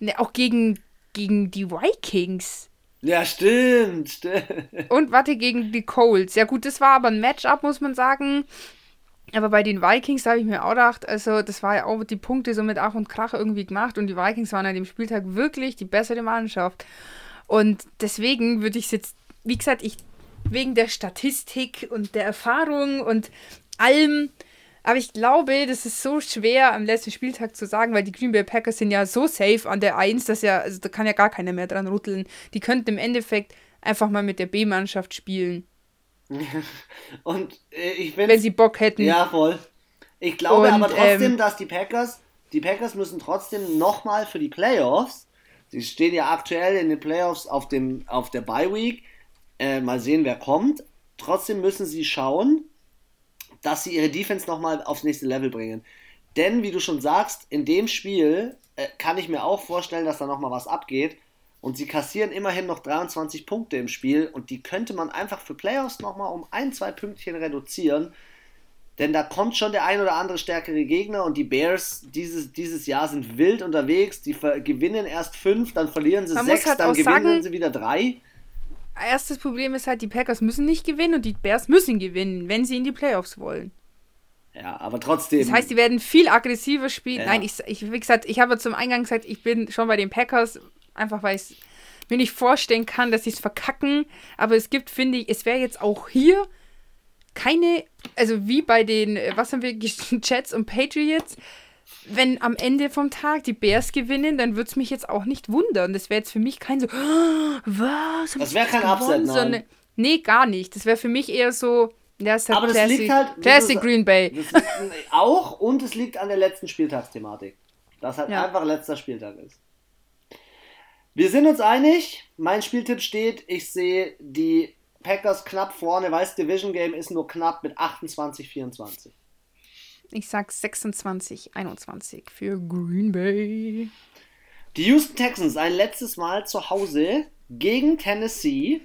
ne, auch gegen, gegen die Vikings. Ja, stimmt, stimmt. Und warte, gegen die Colts. Ja, gut, das war aber ein Matchup, muss man sagen. Aber bei den Vikings habe ich mir auch gedacht, also das war ja auch die Punkte so mit Ach und Krach irgendwie gemacht und die Vikings waren an dem Spieltag wirklich die bessere Mannschaft. Und deswegen würde ich es jetzt, wie gesagt, ich wegen der Statistik und der Erfahrung und allem. Aber ich glaube, das ist so schwer am letzten Spieltag zu sagen, weil die Green Bay Packers sind ja so safe an der 1, dass ja, also da kann ja gar keiner mehr dran rütteln. Die könnten im Endeffekt einfach mal mit der B-Mannschaft spielen. Und äh, ich bin. Wenn sie Bock hätten. Ja, voll. Ich glaube und, aber trotzdem, ähm, dass die Packers die Packers müssen trotzdem nochmal für die Playoffs, sie stehen ja aktuell in den Playoffs auf, dem, auf der Bye Week, äh, mal sehen, wer kommt. Trotzdem müssen sie schauen, dass sie ihre Defense nochmal aufs nächste Level bringen. Denn, wie du schon sagst, in dem Spiel äh, kann ich mir auch vorstellen, dass da nochmal was abgeht. Und sie kassieren immerhin noch 23 Punkte im Spiel und die könnte man einfach für Playoffs nochmal um ein, zwei Pünktchen reduzieren. Denn da kommt schon der ein oder andere stärkere Gegner und die Bears dieses, dieses Jahr sind wild unterwegs. Die gewinnen erst fünf, dann verlieren sie man sechs, halt dann gewinnen sagen, sie wieder drei. Erstes Problem ist halt, die Packers müssen nicht gewinnen und die Bears müssen gewinnen, wenn sie in die Playoffs wollen. Ja, aber trotzdem. Das heißt, die werden viel aggressiver spielen. Ja. Nein, ich, ich, wie gesagt, ich habe zum Eingang gesagt, ich bin schon bei den Packers, einfach weil ich mir nicht vorstellen kann, dass sie es verkacken. Aber es gibt, finde ich, es wäre jetzt auch hier keine, also wie bei den, äh, was haben wir, Jets und Patriots, wenn am Ende vom Tag die Bears gewinnen, dann würde es mich jetzt auch nicht wundern. Das wäre jetzt für mich kein so, oh, was? Das wäre kein Upset, nein. nee, gar nicht. Das wäre für mich eher so, ja, ist halt Aber Classic, das liegt halt. Classic Green Bay. Das auch und es liegt an der letzten Spieltagsthematik. Dass halt ja. einfach letzter Spieltag ist. Wir sind uns einig. Mein Spieltipp steht, ich sehe die Packers knapp vorne, weil das Division Game ist nur knapp mit 28, 24. Ich sag 26, 21 für Green Bay. Die Houston Texans ein letztes Mal zu Hause gegen Tennessee.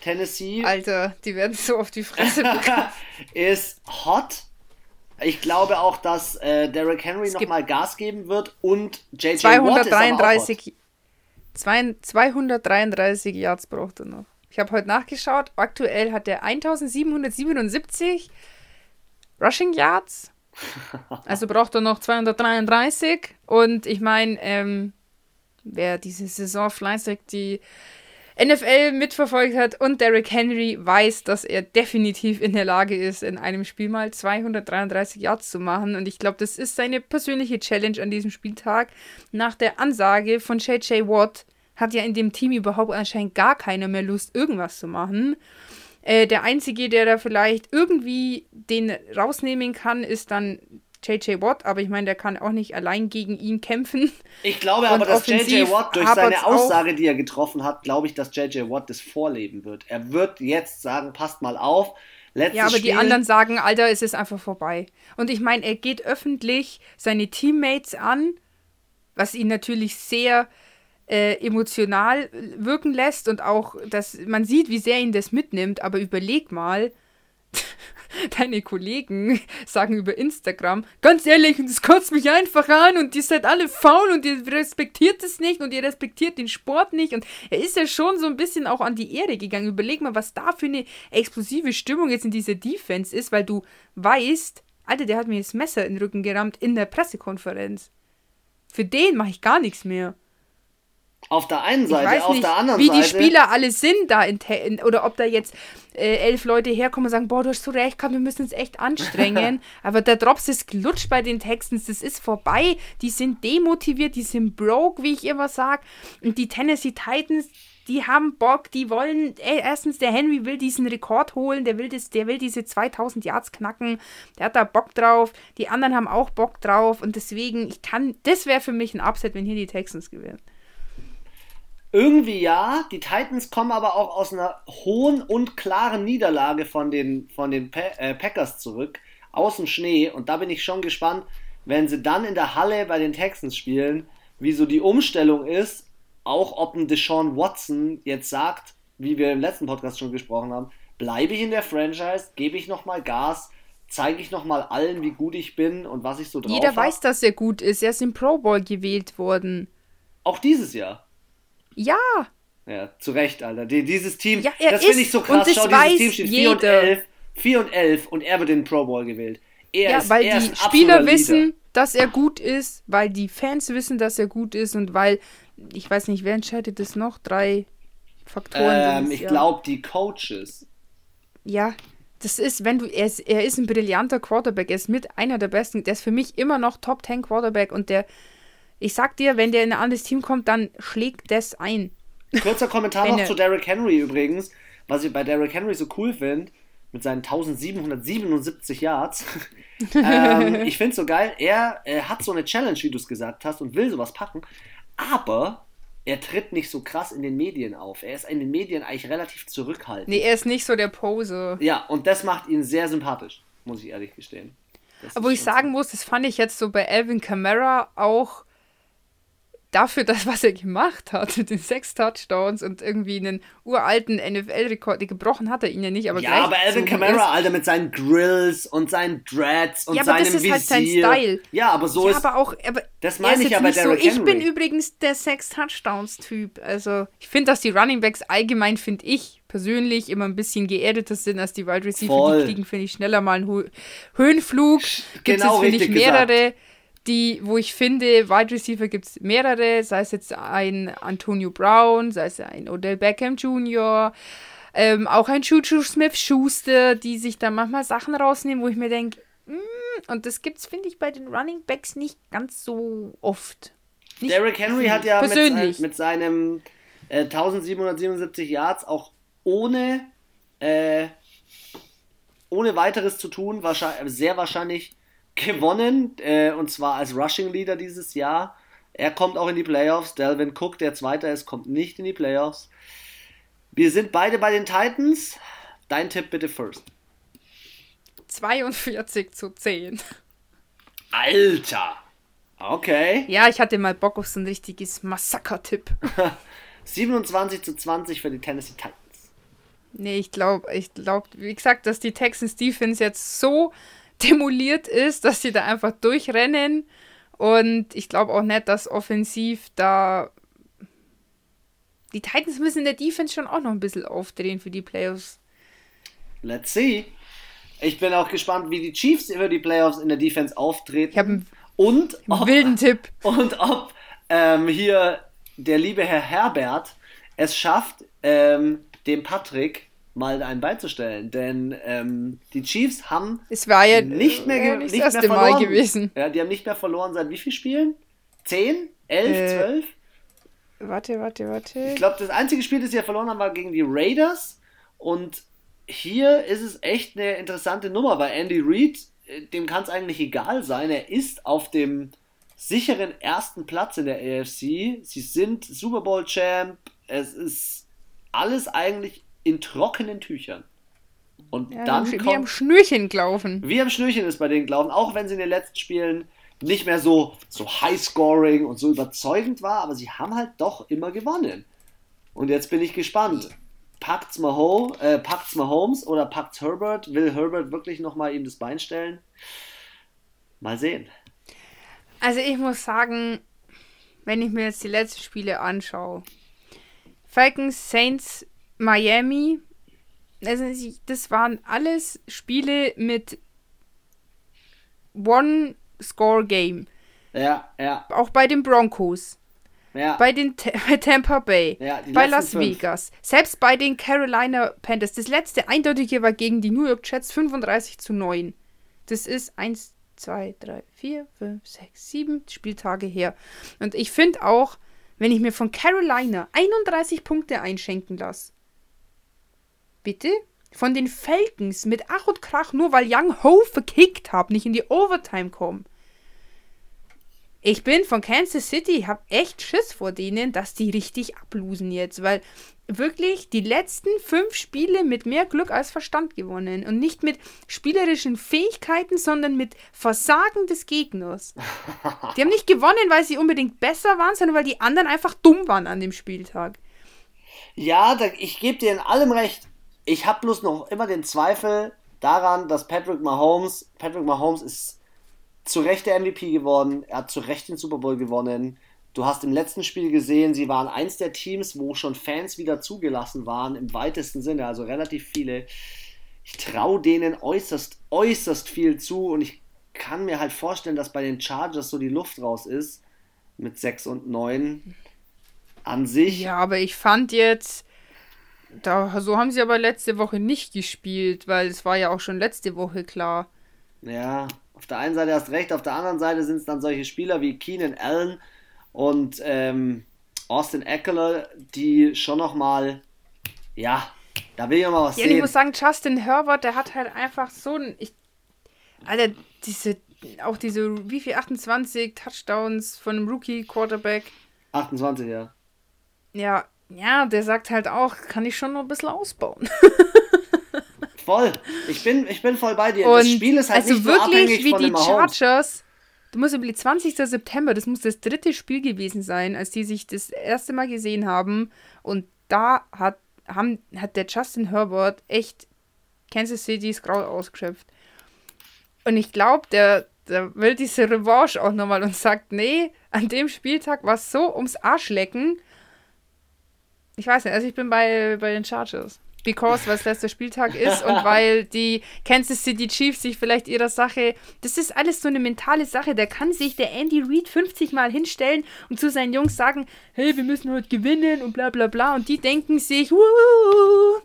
Tennessee. Alter, die werden so auf die Fresse bekommen. ist hot. Ich glaube auch, dass äh, Derrick Henry nochmal Gas geben wird und JJ 233, Watt 233 Yards braucht er noch. Ich habe heute nachgeschaut. Aktuell hat er 1777 Rushing Yards. Also braucht er noch 233. Und ich meine, ähm, wer diese Saison fleißig die NFL mitverfolgt hat und Derrick Henry weiß, dass er definitiv in der Lage ist, in einem Spiel mal 233 Yards zu machen. Und ich glaube, das ist seine persönliche Challenge an diesem Spieltag. Nach der Ansage von JJ Watt hat ja in dem Team überhaupt anscheinend gar keiner mehr Lust, irgendwas zu machen. Äh, der Einzige, der da vielleicht irgendwie den rausnehmen kann, ist dann JJ Watt, aber ich meine, der kann auch nicht allein gegen ihn kämpfen. Ich glaube aber, dass JJ Watt durch seine Aussage, die er getroffen hat, glaube ich, dass JJ Watt das vorleben wird. Er wird jetzt sagen, passt mal auf. Letztes ja, aber Spiel. die anderen sagen, Alter, es ist einfach vorbei. Und ich meine, er geht öffentlich seine Teammates an, was ihn natürlich sehr äh, emotional wirken lässt und auch, dass man sieht, wie sehr ihn das mitnimmt. Aber überleg mal, deine Kollegen sagen über Instagram, ganz ehrlich, und das kotzt mich einfach an und ihr seid alle faul und ihr respektiert es nicht und ihr respektiert den Sport nicht. Und er ist ja schon so ein bisschen auch an die Ehre gegangen. Überleg mal, was da für eine explosive Stimmung jetzt in dieser Defense ist, weil du weißt, Alter, der hat mir das Messer in den Rücken gerammt in der Pressekonferenz. Für den mache ich gar nichts mehr. Auf der einen Seite, auf nicht, der anderen wie Seite. Wie die Spieler alle sind da in, in, oder ob da jetzt äh, elf Leute herkommen und sagen, boah, du hast so recht gehabt, wir müssen uns echt anstrengen. Aber der Drops ist glutscht bei den Texans, das ist vorbei. Die sind demotiviert, die sind broke, wie ich immer sage. Und die Tennessee Titans, die haben Bock, die wollen, ey, erstens, der Henry will diesen Rekord holen, der will, das, der will diese 2000 Yards knacken, der hat da Bock drauf, die anderen haben auch Bock drauf und deswegen, ich kann, das wäre für mich ein Upset, wenn hier die Texans gewinnen. Irgendwie ja, die Titans kommen aber auch aus einer hohen und klaren Niederlage von den, von den pa äh, Packers zurück, aus dem Schnee. Und da bin ich schon gespannt, wenn sie dann in der Halle bei den Texans spielen, wie so die Umstellung ist, auch ob ein Deshaun Watson jetzt sagt, wie wir im letzten Podcast schon gesprochen haben, bleibe ich in der Franchise, gebe ich nochmal Gas, zeige ich nochmal allen, wie gut ich bin und was ich so drauf Jeder hab. weiß, dass er gut ist. Er ist im Pro Bowl gewählt worden. Auch dieses Jahr. Ja. Ja, zu Recht, Alter. Die, dieses Team, ja, das finde ich so krass. Schau, dieses Team steht 4 und 11, 4 und 11 und er wird in den Pro Bowl gewählt. Er ja, ist, weil die Spieler wissen, dass er gut ist, weil die Fans wissen, dass er gut ist und weil, ich weiß nicht, wer entscheidet das noch? Drei Faktoren. Ähm, ich glaube, die Coaches. Ja, das ist, wenn du, er ist, er ist ein brillanter Quarterback, er ist mit einer der besten, der ist für mich immer noch Top 10 Quarterback und der ich sag dir, wenn der in ein anderes Team kommt, dann schlägt das ein. Kurzer Kommentar noch zu Derrick Henry übrigens. Was ich bei Derrick Henry so cool finde, mit seinen 1777 Yards. ähm, ich finde es so geil, er, er hat so eine Challenge, wie du es gesagt hast, und will sowas packen, aber er tritt nicht so krass in den Medien auf. Er ist in den Medien eigentlich relativ zurückhaltend. Nee, er ist nicht so der Pose. Ja, und das macht ihn sehr sympathisch, muss ich ehrlich gestehen. Das Aber wo ich sagen muss, das fand ich jetzt so bei Alvin Kamara auch dafür, das, was er gemacht hat, mit den sechs Touchdowns und irgendwie einen uralten NFL-Rekord, gebrochen hat er ihn ja nicht, aber Ja, aber Alvin Kamara, Alter, mit seinen Grills und seinen Dreads und ja, aber seinem das ist Visier. halt sein Style. Ja, aber so ja, ist... aber auch, aber das meine ich ja bei nicht so, Derrick ich bin übrigens der sechs Touchdowns-Typ. Also, ich finde, dass die Running Backs allgemein, finde ich persönlich, immer ein bisschen geerdeter sind als die Wide Receiver. Voll. Die kriegen, finde ich, schneller mal einen Ho Höhenflug. Gibt Genau es, finde ich, richtig gesagt. Die, wo ich finde, Wide Receiver gibt es mehrere, sei es jetzt ein Antonio Brown, sei es ein Odell Beckham Jr., ähm, auch ein Juju Smith-Schuster, die sich da manchmal Sachen rausnehmen, wo ich mir denke, und das gibt's, finde ich, bei den Running Backs nicht ganz so oft. Nicht Derrick Henry hat ja mit, mit seinem äh, 1777 Yards auch ohne, äh, ohne weiteres zu tun, wahrscheinlich, sehr wahrscheinlich gewonnen, äh, und zwar als Rushing Leader dieses Jahr. Er kommt auch in die Playoffs. Delvin Cook, der Zweiter ist, kommt nicht in die Playoffs. Wir sind beide bei den Titans. Dein Tipp bitte first. 42 zu 10. Alter! Okay. Ja, ich hatte mal Bock auf so ein richtiges Massaker-Tipp. 27 zu 20 für die Tennessee Titans. Nee, ich glaube, ich glaube, wie gesagt, dass die Texans Defense jetzt so demoliert ist, dass sie da einfach durchrennen. Und ich glaube auch nicht, dass offensiv da. Die Titans müssen in der Defense schon auch noch ein bisschen aufdrehen für die Playoffs. Let's see. Ich bin auch gespannt, wie die Chiefs über die Playoffs in der Defense auftreten. Ich habe einen und ob, wilden Tipp. und ob ähm, hier der liebe Herr Herbert es schafft, ähm, dem Patrick mal einen beizustellen. Denn ähm, die Chiefs haben Es war ja nicht mehr, äh, ge- nicht nicht das mehr erste verloren. Mal gewesen. Ja, die haben nicht mehr verloren seit wie vielen Spielen? Zehn? Elf? Äh, Zwölf? Warte, warte, warte. Ich glaube, das einzige Spiel, das sie ja verloren haben, war gegen die Raiders. Und hier ist es echt eine interessante Nummer, weil Andy Reid, äh, dem kann es eigentlich egal sein. Er ist auf dem sicheren ersten Platz in der AFC. Sie sind Super Bowl Champ. Es ist alles eigentlich in trockenen Tüchern. Und Ja, dann wie am kommt Schnürchen gelaufen. wie am Schnürchen ist bei den Glauben, auch wenn sie in den letzten Spielen nicht mehr so, so high-scoring und so überzeugend war, aber sie haben halt doch immer gewonnen. Und jetzt bin ich gespannt. Packt's Mahomes, äh, packt's Mahomes oder packt's Herbert? Will Herbert wirklich nochmal ihm das Bein stellen? Mal sehen. Also ich muss sagen, wenn ich mir jetzt die letzten Spiele anschaue, Falcons, Saints, Miami, also das waren alles Spiele mit One-Score-Game. Ja, ja, Auch bei den Broncos, ja. bei den bei Tampa Bay, Ja, bei Las fünf. Vegas, selbst bei den Carolina Panthers. Das letzte eindeutige war gegen die New York Jets 35 zu 9. Das ist 1, 2, 3, 4, 5, 6, 7 Spieltage her. Und ich finde auch, wenn ich mir von Carolina 31 Punkte einschenken lasse, bitte, von den Falcons mit Ach und Krach, nur weil Young Ho verkickt hat, nicht in die Overtime kommen. Ich bin von Kansas City, habe echt Schiss vor denen, dass die richtig ablosen jetzt, weil wirklich die letzten fünf Spiele mit mehr Glück als Verstand gewonnen und nicht mit spielerischen Fähigkeiten, sondern mit Versagen des Gegners. Die haben nicht gewonnen, weil sie unbedingt besser waren, sondern weil die anderen einfach dumm waren an dem Spieltag. Ja, da, ich gebe dir in allem recht. Ich habe bloß noch immer den Zweifel daran, dass Patrick Mahomes, Patrick Mahomes ist zu Recht der MVP geworden, er hat zu Recht den Super Bowl gewonnen. Du hast im letzten Spiel gesehen, sie waren eins der Teams, wo schon Fans wieder zugelassen waren, im weitesten Sinne, also relativ viele. Ich traue denen äußerst, äußerst viel zu und ich kann mir halt vorstellen, dass bei den Chargers so die Luft raus ist mit 6 und 9 an sich. Ja, aber ich fand jetzt, da, so haben sie aber letzte Woche nicht gespielt, weil es war ja auch schon letzte Woche klar. Ja, auf der einen Seite hast recht, auf der anderen Seite sind es dann solche Spieler wie Keenan Allen und ähm, Austin Eckler, die schon nochmal, ja, Da will ich mal was Ja, sehen. ich muss sagen, Justin Herbert, der hat halt einfach so ein. Ich, Alter, diese. Auch diese, wie viel? 28 Touchdowns von einem Rookie-Quarterback. 28, ja. Ja, ja, der sagt halt auch, kann ich schon noch ein bisschen ausbauen. Voll. Ich bin, ich bin voll bei dir. Und das Spiel ist halt also nicht wirklich abhängig wie von die. Chargers. Du musst überlegen, 20. September, das muss das dritte Spiel gewesen sein, als die sich das erste Mal gesehen haben. Und da hat, haben, hat der Justin Herbert echt Kansas City's Grau ausgeschöpft. Und ich glaube, der, der will diese Revanche auch nochmal und sagt, nee, an dem Spieltag war es so ums Arschlecken. Ich weiß nicht, also ich bin bei, bei den Chargers. Because, weil es letzter Spieltag ist und weil die Kansas City Chiefs sich vielleicht ihrer Sache, das ist alles so eine mentale Sache, da kann sich der Andy Reid 50 Mal hinstellen und zu seinen Jungs sagen, hey, wir müssen heute gewinnen und bla bla bla und die denken sich, Wuhu,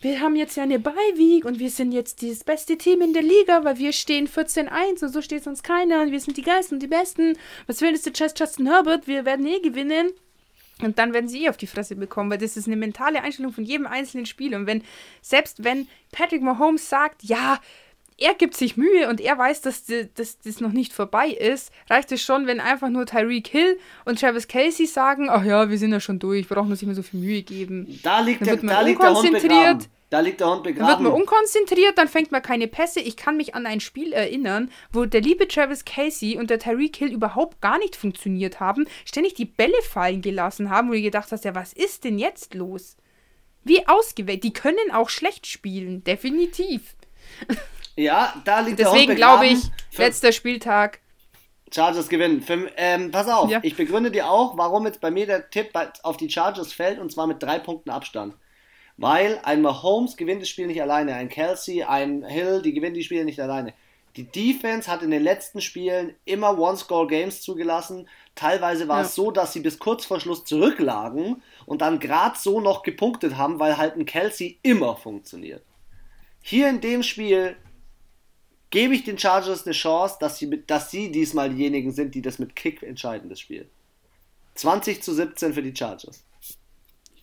wir haben jetzt ja eine Bye-Week und wir sind jetzt das beste Team in der Liga, weil wir stehen 14-1 und so steht sonst keiner und wir sind die Geisten und die Besten. Was will das der Just- Justin Herbert? Wir werden eh gewinnen. Und dann werden sie eh auf die Fresse bekommen, weil das ist eine mentale Einstellung von jedem einzelnen Spiel. Und wenn, selbst wenn Patrick Mahomes sagt, ja, er gibt sich Mühe und er weiß, dass, dass das noch nicht vorbei ist, reicht es schon, wenn einfach nur Tyreek Hill und Travis Kelsey sagen, ach ja, wir sind ja schon durch, brauchen uns nicht mehr so viel Mühe geben. Da liegt, Dann der, wird man da liegt der Hund unkonzentriert. Begraben. Da liegt der Hund Dann wird begraben. man unkonzentriert, dann fängt man keine Pässe. Ich kann mich an ein Spiel erinnern, wo der liebe Travis Casey und der Tyreek Hill überhaupt gar nicht funktioniert haben, ständig die Bälle fallen gelassen haben, wo du gedacht hast, ja, was ist denn jetzt los? Wie ausgewählt. Die können auch schlecht spielen, definitiv. ja, da liegt der Hund Deswegen begraben. glaube ich, letzter Spieltag. Chargers gewinnen. Für, ähm, pass auf, Ja. ich begründe dir auch, warum jetzt bei mir der Tipp auf die Chargers fällt und zwar mit drei Punkten Abstand. Weil ein Mahomes gewinnt das Spiel nicht alleine, ein Kelsey, ein Hill, die gewinnen die Spiele nicht alleine. Die Defense hat in den letzten Spielen immer One-Score-Games zugelassen. Teilweise war Ja. es so, dass sie bis kurz vor Schluss zurücklagen und dann gerade so noch gepunktet haben, weil halt ein Kelsey immer funktioniert. Hier in dem Spiel gebe ich den Chargers eine Chance, dass sie, dass sie diesmal diejenigen sind, die das mit Kick entscheiden, das Spiel. 20 zu 17 für die Chargers.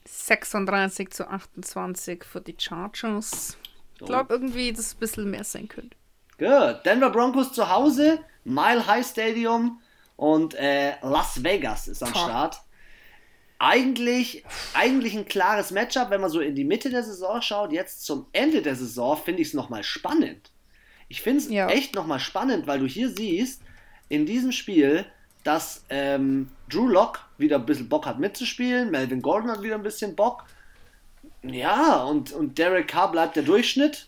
36 zu 28 für die Chargers. Ich glaube irgendwie, dass es ein bisschen mehr sein könnte. Gut. Denver Broncos zu Hause, Mile High Stadium und äh, Las Vegas ist am Boah. Start. Eigentlich, eigentlich ein klares Matchup, wenn man so in die Mitte der Saison schaut. Jetzt zum Ende der Saison finde ich es nochmal spannend. Ich finde es Ja. echt nochmal spannend, weil du hier siehst, in diesem Spiel, dass ähm, Drew Lock wieder ein bisschen Bock hat mitzuspielen, Melvin Gordon hat wieder ein bisschen Bock. Ja, und, und Derek Carr bleibt der Durchschnitt.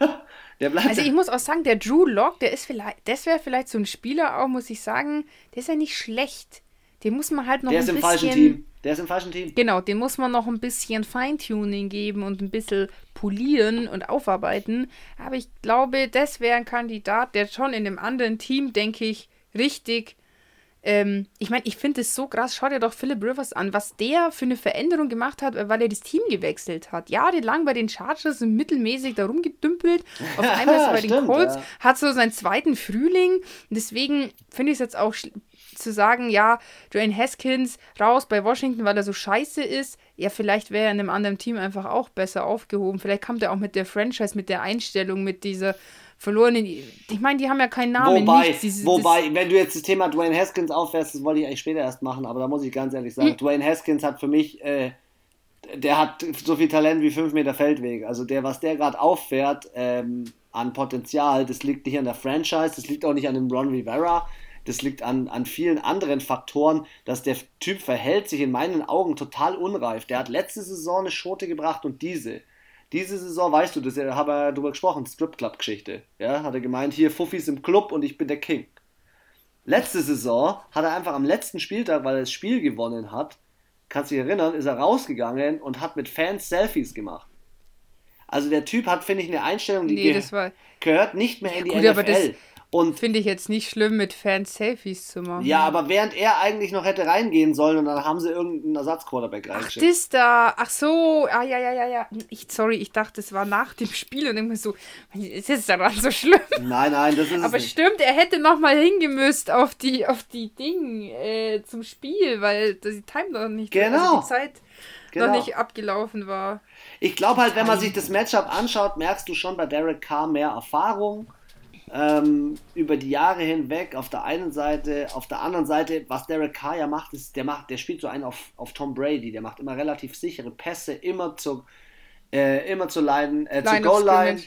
der bleibt Also ich muss auch sagen, der Drew Lock, der ist vielleicht, das wäre vielleicht so ein Spieler auch, muss ich sagen, der ist ja nicht schlecht. Den muss man halt noch Der ein ist im bisschen. falschen Team. Der ist im falschen Team. Genau, den muss man noch ein bisschen Feintuning geben und ein bisschen polieren und aufarbeiten. Aber ich glaube, das wäre ein Kandidat, der schon in dem anderen Team, denke ich, richtig. Ähm, ich meine, ich finde es so krass. Schau dir doch Philip Rivers an, was der für eine Veränderung gemacht hat, weil er das Team gewechselt hat. Jahrelang bei den Chargers und mittelmäßig da rumgedümpelt. Auf einmal ist er bei den Stimmt, Colts, ja. hat so seinen zweiten Frühling. Deswegen finde ich es jetzt auch zu sagen, ja, Dwayne Haskins raus bei Washington, weil er so scheiße ist. Ja, vielleicht wäre er in einem anderen Team einfach auch besser aufgehoben. Vielleicht kommt er auch mit der Franchise, mit der Einstellung, mit dieser verlorenen. Ich meine, die haben ja keinen Namen. Wobei, nichts. Dieses- wobei, wenn du jetzt das Thema Dwayne Haskins auffährst, das wollte ich eigentlich später erst machen, aber da muss ich ganz ehrlich Hm. sagen, Dwayne Haskins hat für mich, äh, der hat so viel Talent wie 5 Meter Feldweg. Also der, was der gerade auffährt ähm, an Potenzial, das liegt nicht an der Franchise, das liegt auch nicht an dem Ron Rivera, das liegt an, an vielen anderen Faktoren, dass der Typ verhält sich in meinen Augen total unreif. Der hat letzte Saison eine Schote gebracht und diese. Diese Saison, weißt du, das haben wir darüber gesprochen, Strip Club Geschichte. Ja, hat er gemeint, hier Fuffis im Club und ich bin der King. Letzte Saison hat er einfach am letzten Spieltag, weil er das Spiel gewonnen hat, kannst du dich erinnern, ist er rausgegangen und hat mit Fans Selfies gemacht. Also der Typ hat, finde ich, eine Einstellung, die Nee, gehört nicht mehr in die Gut, NFL. Und Finde ich jetzt nicht schlimm, mit Fans Selfies zu machen. ja, aber während er eigentlich noch hätte reingehen sollen und dann haben sie irgendeinen Ersatzquarterback Ach, reingeschickt. das da. Ach so. Ah, ja, ja, ja, ja. Ich, sorry, ich dachte, es war nach dem Spiel und immer so, ist jetzt daran so schlimm? Nein, nein, das ist Aber es nicht. stimmt, er hätte noch mal hingemüsst auf die, auf die Ding äh, zum Spiel, weil die Time doch nicht. Genau. Also die Zeit. genau. noch nicht abgelaufen war. Ich glaube halt, wenn man sich das Matchup anschaut, merkst du schon bei Derek Carr mehr Erfahrung ähm, über die Jahre hinweg auf der einen Seite, auf der anderen Seite, was Derek Carr ja macht, ist, der macht, der spielt so einen auf, auf Tom Brady, der macht immer relativ sichere Pässe, immer zu, äh, immer zu leiden, äh, zur Goal-Line.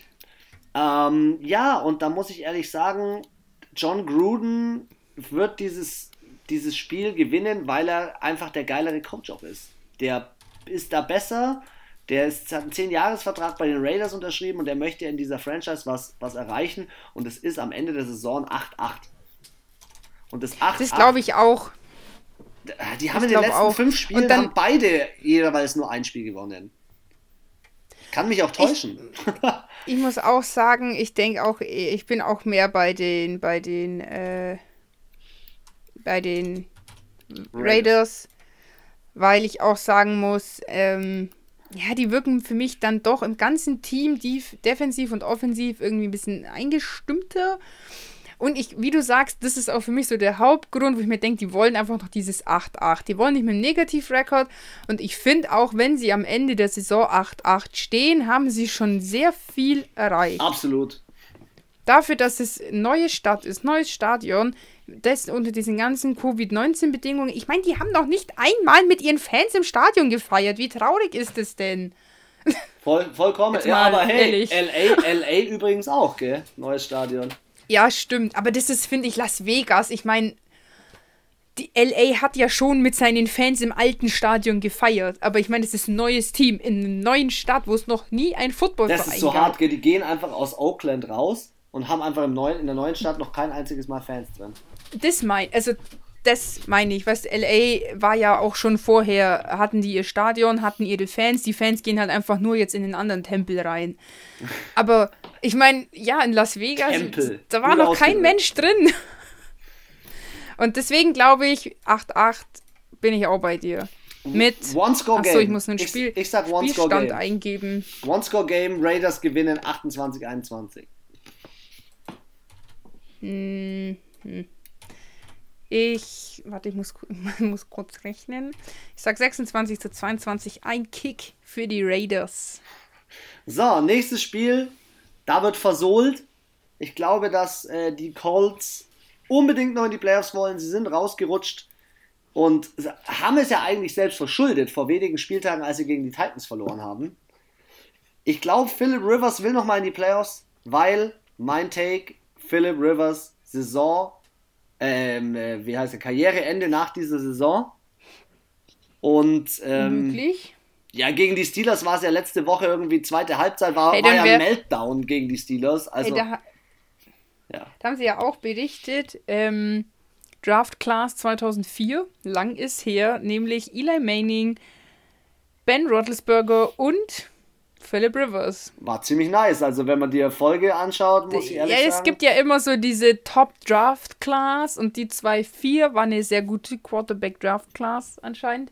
Ähm, ja, und da muss ich ehrlich sagen, John Gruden wird dieses, dieses Spiel gewinnen, weil er einfach der geilere Coach auch ist. Der ist da besser, der ist, hat einen 10-Jahres-Vertrag bei den Raiders unterschrieben und der möchte in dieser Franchise was, was erreichen. Und es ist am Ende der Saison 8-8. Und das 8 Das glaube ich auch. Die haben ich in den letzten auch. fünf Spielen dann, haben beide jeweils nur ein Spiel gewonnen. Kann mich auch täuschen. Ich, ich muss auch sagen, ich denke auch, ich bin auch mehr bei den, bei den, äh, bei den Raiders, Raiders weil ich auch sagen muss, ähm, ja, die wirken für mich dann doch im ganzen Team, die defensiv und offensiv, irgendwie ein bisschen eingestimmter. Und ich, wie du sagst, das ist auch für mich so der Hauptgrund, wo ich mir denke, die wollen einfach noch dieses 8-8. Die wollen nicht mit einem Negativrekord. Und ich finde auch, wenn sie am Ende der Saison 8-8 stehen, haben sie schon sehr viel erreicht. Absolut. Dafür, dass es neue Stadt ist, neues Stadion, das unter diesen ganzen Covid-19-Bedingungen. Ich meine, die haben noch nicht einmal mit ihren Fans im Stadion gefeiert. Wie traurig ist es denn? Voll, vollkommen. Ja, aber hey, LA, LA übrigens auch, gell? Neues Stadion. Ja, stimmt. Aber das ist, finde ich, Las Vegas. Ich meine, die LA hat ja schon mit seinen Fans im alten Stadion gefeiert. Aber ich meine, es ist ein neues Team in einer neuen Stadt, wo es noch nie ein Footballverein gab. Das ist so gab. hart, gell? Die gehen einfach aus Oakland raus und haben einfach im neuen, in der neuen Stadt noch kein einziges Mal Fans drin das mein, also das meine ich, weißt LA war ja auch schon vorher, hatten die ihr Stadion, hatten ihre Fans, die Fans gehen halt einfach nur jetzt in den anderen Tempel rein. Aber ich meine, ja, in Las Vegas, Tempel. da war Gut noch kein Mensch drin. Und deswegen glaube ich, 8-8 bin ich auch bei dir. Mit One-Score-Game. Achso, ich muss einen Spiel, ich, ich sag One Spielstand Game. eingeben. One-Score-Game, Raiders gewinnen 28-21. Hm, hm. Ich, warte, ich muss, muss kurz rechnen. Ich sag 26 zu 22, ein Kick für die Raiders. So, nächstes Spiel. Da wird versohlt. Ich glaube, dass äh, die Colts unbedingt noch in die Playoffs wollen. Sie sind rausgerutscht und haben es ja eigentlich selbst verschuldet vor wenigen Spieltagen, als sie gegen die Titans verloren haben. Ich glaube, Philip Rivers will noch mal in die Playoffs, weil mein Take, Philip Rivers Saison ähm, äh, wie heißt der, Karriereende nach dieser Saison. Und ähm, Möglich? Ja, gegen die Steelers war es ja letzte Woche irgendwie, zweite Halbzeit war, hey, war ja Meltdown gegen die Steelers. Also, hey, da, ja. da haben sie ja auch berichtet, ähm, Draft Class 2004, lang ist her, nämlich Eli Manning, Ben Roethlisberger und Philip Rivers. War ziemlich nice. Also, wenn man die Erfolge anschaut, muss ich ehrlich ja, sagen. Ja, es gibt ja immer so diese Top-Draft-Class und die 2-4 war eine sehr gute Quarterback-Draft-Class anscheinend.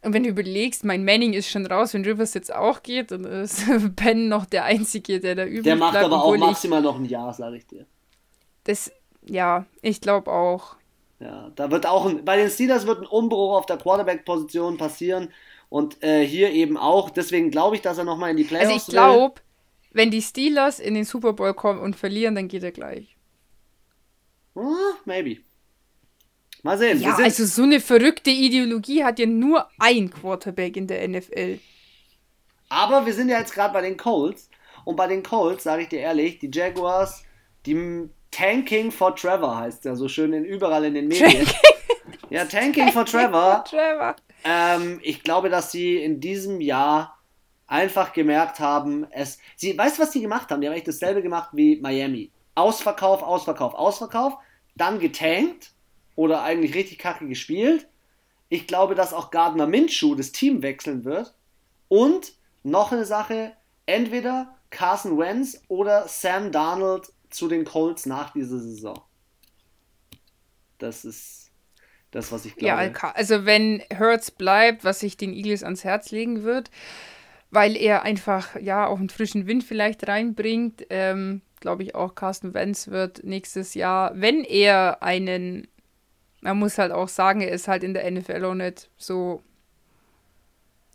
Und wenn du überlegst, mein Manning ist schon raus, wenn Rivers jetzt auch geht, dann ist Ben noch der Einzige, der da übrig Der macht bleibt, aber auch maximal noch ein Jahr, sage ich dir. Das, ja, ich glaube auch. Ja, da wird auch ein, bei den Steelers wird ein Umbruch auf der Quarterback-Position passieren. Und äh, hier eben auch. Deswegen glaube ich, dass er nochmal in die Playoffs Also ich glaube, wenn die Steelers in den Super Bowl kommen und verlieren, dann geht er gleich. Oh, maybe. Mal sehen. Ja, also so eine verrückte Ideologie hat ja nur ein Quarterback in der NFL. Aber wir sind ja jetzt gerade bei den Colts. Und bei den Colts, sage ich dir ehrlich, die Jaguars, die Tanking for Trevor heißt ja so schön in, überall in den Medien. Tanking? Ja, Tanking for Trevor. For Trevor. Ähm, ich glaube, dass sie in diesem Jahr einfach gemerkt haben, es. Sie, weißt du, was sie gemacht haben? Die haben echt dasselbe gemacht wie Miami. Ausverkauf, Ausverkauf, Ausverkauf, dann getankt oder eigentlich richtig kacke gespielt. Ich glaube, dass auch Gardner Minshew das Team wechseln wird. Und noch eine Sache, entweder Carson Wentz oder Sam Darnold zu den Colts nach dieser Saison. Das ist das, was ich glaube. Ja, also wenn Hertz bleibt, was sich den Eagles ans Herz legen wird, weil er einfach ja auch einen frischen Wind vielleicht reinbringt, ähm, glaube ich auch Carsten Wentz wird nächstes Jahr, wenn er einen, man muss halt auch sagen, er ist halt in der NFL auch nicht so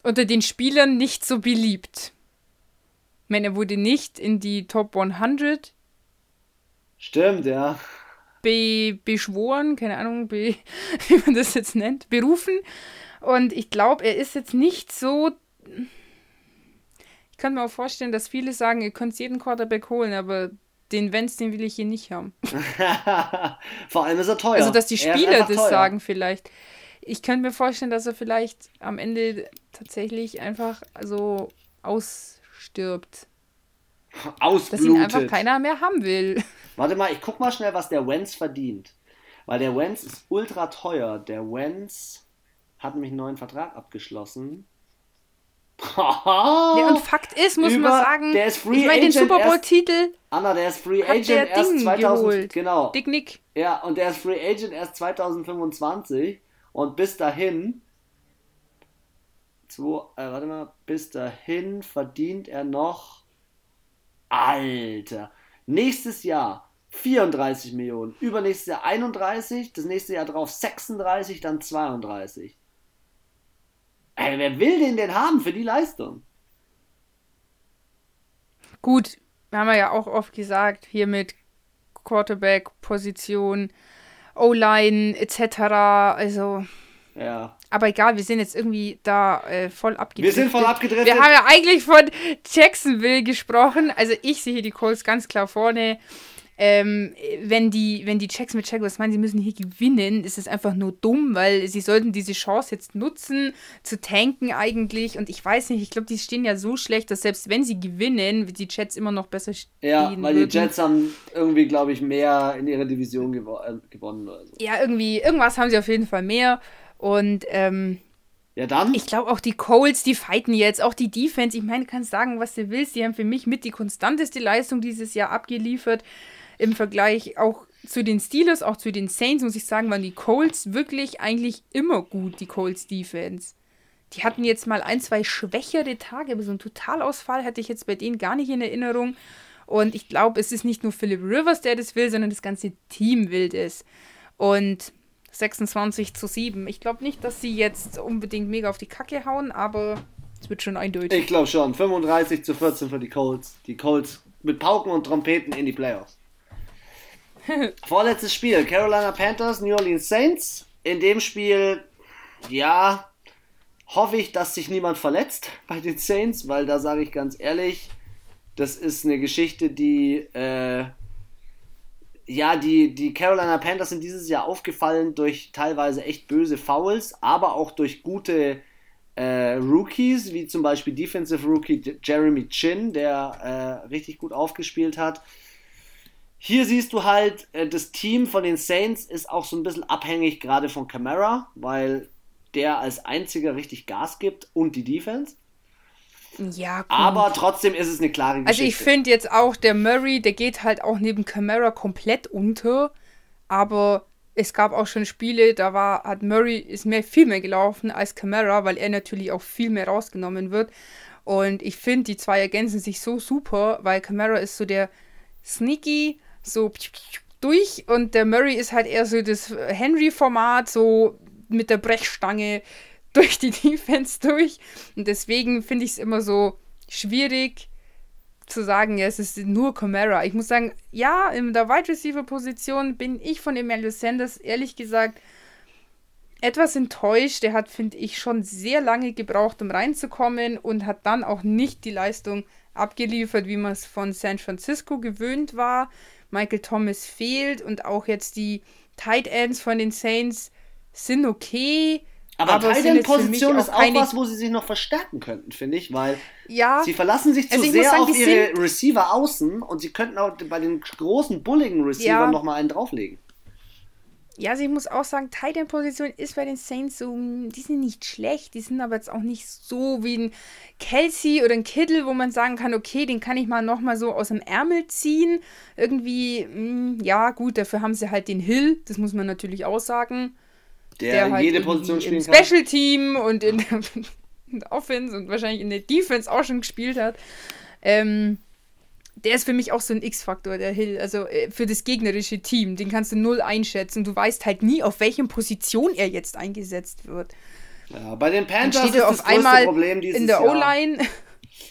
unter den Spielern nicht so beliebt. Ich meine, er wurde nicht in die Top 100 Stimmt, ja. Be beschworen, keine Ahnung, be wie man das jetzt nennt, berufen. Und ich glaube, er ist jetzt nicht so. Ich kann mir auch vorstellen, dass viele sagen, ihr könnt jeden Quarterback holen, aber den Vance, den will ich hier nicht haben. Vor allem ist er teuer. Also, dass die Er Spieler das teuer. sagen vielleicht. Ich könnte mir vorstellen, dass er vielleicht am Ende tatsächlich einfach so ausstirbt. Dass ihn einfach Ausblutet. keiner mehr haben will. Warte mal, ich guck mal schnell, was der Wenz verdient. Weil der Wenz ist ultra teuer. Der Wenz hat nämlich einen neuen Vertrag abgeschlossen. Ja, und Fakt ist, muss Über- man sagen, der ist Free ich meine, den Super Bowl-Titel Anna, der ist Free Agent erst Ding 2000. geholt. Genau. Dick Nick. Ja, und der ist Free Agent erst 2025 und bis dahin zwei, äh, warte mal, bis dahin verdient er noch Alter. Nächstes Jahr 34 Millionen, übernächstes Jahr 31, das nächste Jahr drauf 36, dann 32. Ey, wer will den denn haben für die Leistung? Gut, haben wir ja auch oft gesagt, hier mit Quarterback-Position, O-Line etc. Also, Ja. Aber egal, wir sind jetzt irgendwie da äh, voll abgedriftet. Wir sind voll abgedriftet. Wir haben ja eigentlich von Jacksonville gesprochen. Also ich sehe hier die Colts ganz klar vorne. Ähm, wenn die, wenn die Checks mit Jaguars meinen, sie müssen hier gewinnen, ist es einfach nur dumm, weil sie sollten diese Chance jetzt nutzen, zu tanken eigentlich. Und ich weiß nicht, ich glaube, die stehen ja so schlecht, dass selbst wenn sie gewinnen, die Jets immer noch besser stehen. Ja, weil die würden. Jets haben irgendwie, glaube ich, mehr in ihrer Division gewo äh, gewonnen oder so. Ja, irgendwie, irgendwas haben sie auf jeden Fall mehr. Und ähm, Ja, dann. Ich glaube auch die Colts, die fighten jetzt, auch die Defense. Ich meine, du kannst sagen, was du willst. Die haben für mich mit die konstanteste Leistung dieses Jahr abgeliefert. Im Vergleich auch zu den Steelers, auch zu den Saints, muss ich sagen, waren die Colts wirklich eigentlich immer gut, die Colts Defense. Die hatten jetzt mal ein, zwei schwächere Tage, aber so einen Totalausfall hatte ich jetzt bei denen gar nicht in Erinnerung. Und ich glaube, es ist nicht nur Philip Rivers, der das will, sondern das ganze Team will das. Und 26 zu 7. Ich glaube nicht, dass sie jetzt unbedingt mega auf die Kacke hauen, aber es wird schon eindeutig. Ich glaube schon. 35 zu 14 für die Colts. Die Colts mit Pauken und Trompeten in die Playoffs. Vorletztes Spiel. Carolina Panthers, New Orleans Saints. In dem Spiel, ja, hoffe ich, dass sich niemand verletzt bei den Saints, weil da sage ich ganz ehrlich, das ist eine Geschichte, die, äh, ja, die, die Carolina Panthers sind dieses Jahr aufgefallen durch teilweise echt böse Fouls, aber auch durch gute äh, Rookies, wie zum Beispiel Defensive Rookie Jeremy Chin, der äh, richtig gut aufgespielt hat. Hier siehst du halt, äh, das Team von den Saints ist auch so ein bisschen abhängig gerade von Camara, weil der als einziger richtig Gas gibt und die Defense. Ja, gut. Aber trotzdem ist es eine klare Geschichte. also ich finde jetzt auch, der Murray, der geht halt auch neben Camara komplett unter. Aber es gab auch schon Spiele, da war, hat Murray ist mehr, viel mehr gelaufen als Camara, weil er natürlich auch viel mehr rausgenommen wird. Und ich finde, die zwei ergänzen sich so super, weil Camara ist so der sneaky, so durch und der Murray ist halt eher so das Henry-Format, so mit der Brechstange durch die Defense durch. Und deswegen finde ich es immer so schwierig zu sagen, ja, es ist nur Camara. Ich muss sagen, ja, in der Wide Receiver Position bin ich von Emmanuel Sanders ehrlich gesagt etwas enttäuscht. Der hat, finde ich, schon sehr lange gebraucht, um reinzukommen und hat dann auch nicht die Leistung abgeliefert, wie man es von San Francisco gewöhnt war. Michael Thomas fehlt und auch jetzt die Tight Ends von den Saints sind okay. Aber, aber Tight sind End jetzt für mich Position auch ist auch keine- was, wo sie sich noch verstärken könnten, finde ich, weil Ja, sie verlassen sich zu Also sehr sagen, auf ihre sind- Receiver außen und sie könnten auch bei den großen bulligen Receivern Ja. noch mal einen drauflegen. Ja, also ich muss auch sagen, Tight End Position ist bei den Saints so, mm, die sind nicht schlecht, die sind aber jetzt auch nicht so wie ein Kelsey oder ein Kittle, wo man sagen kann, okay, den kann ich mal nochmal so aus dem Ärmel ziehen. Irgendwie, mm, ja gut, dafür haben sie halt den Hill, das muss man natürlich auch sagen. Der, halt jede Position spielen im kann. Special Team und in der, in der Offense und wahrscheinlich in der Defense auch schon gespielt hat. Ähm, der ist für mich auch so ein X-Faktor, der Hill. Also äh, für das gegnerische Team. Den kannst du null einschätzen. Du weißt halt nie, auf welchen Position er jetzt eingesetzt wird. Ja, bei den Panthers ist das größte Problem dieses in der O-Line.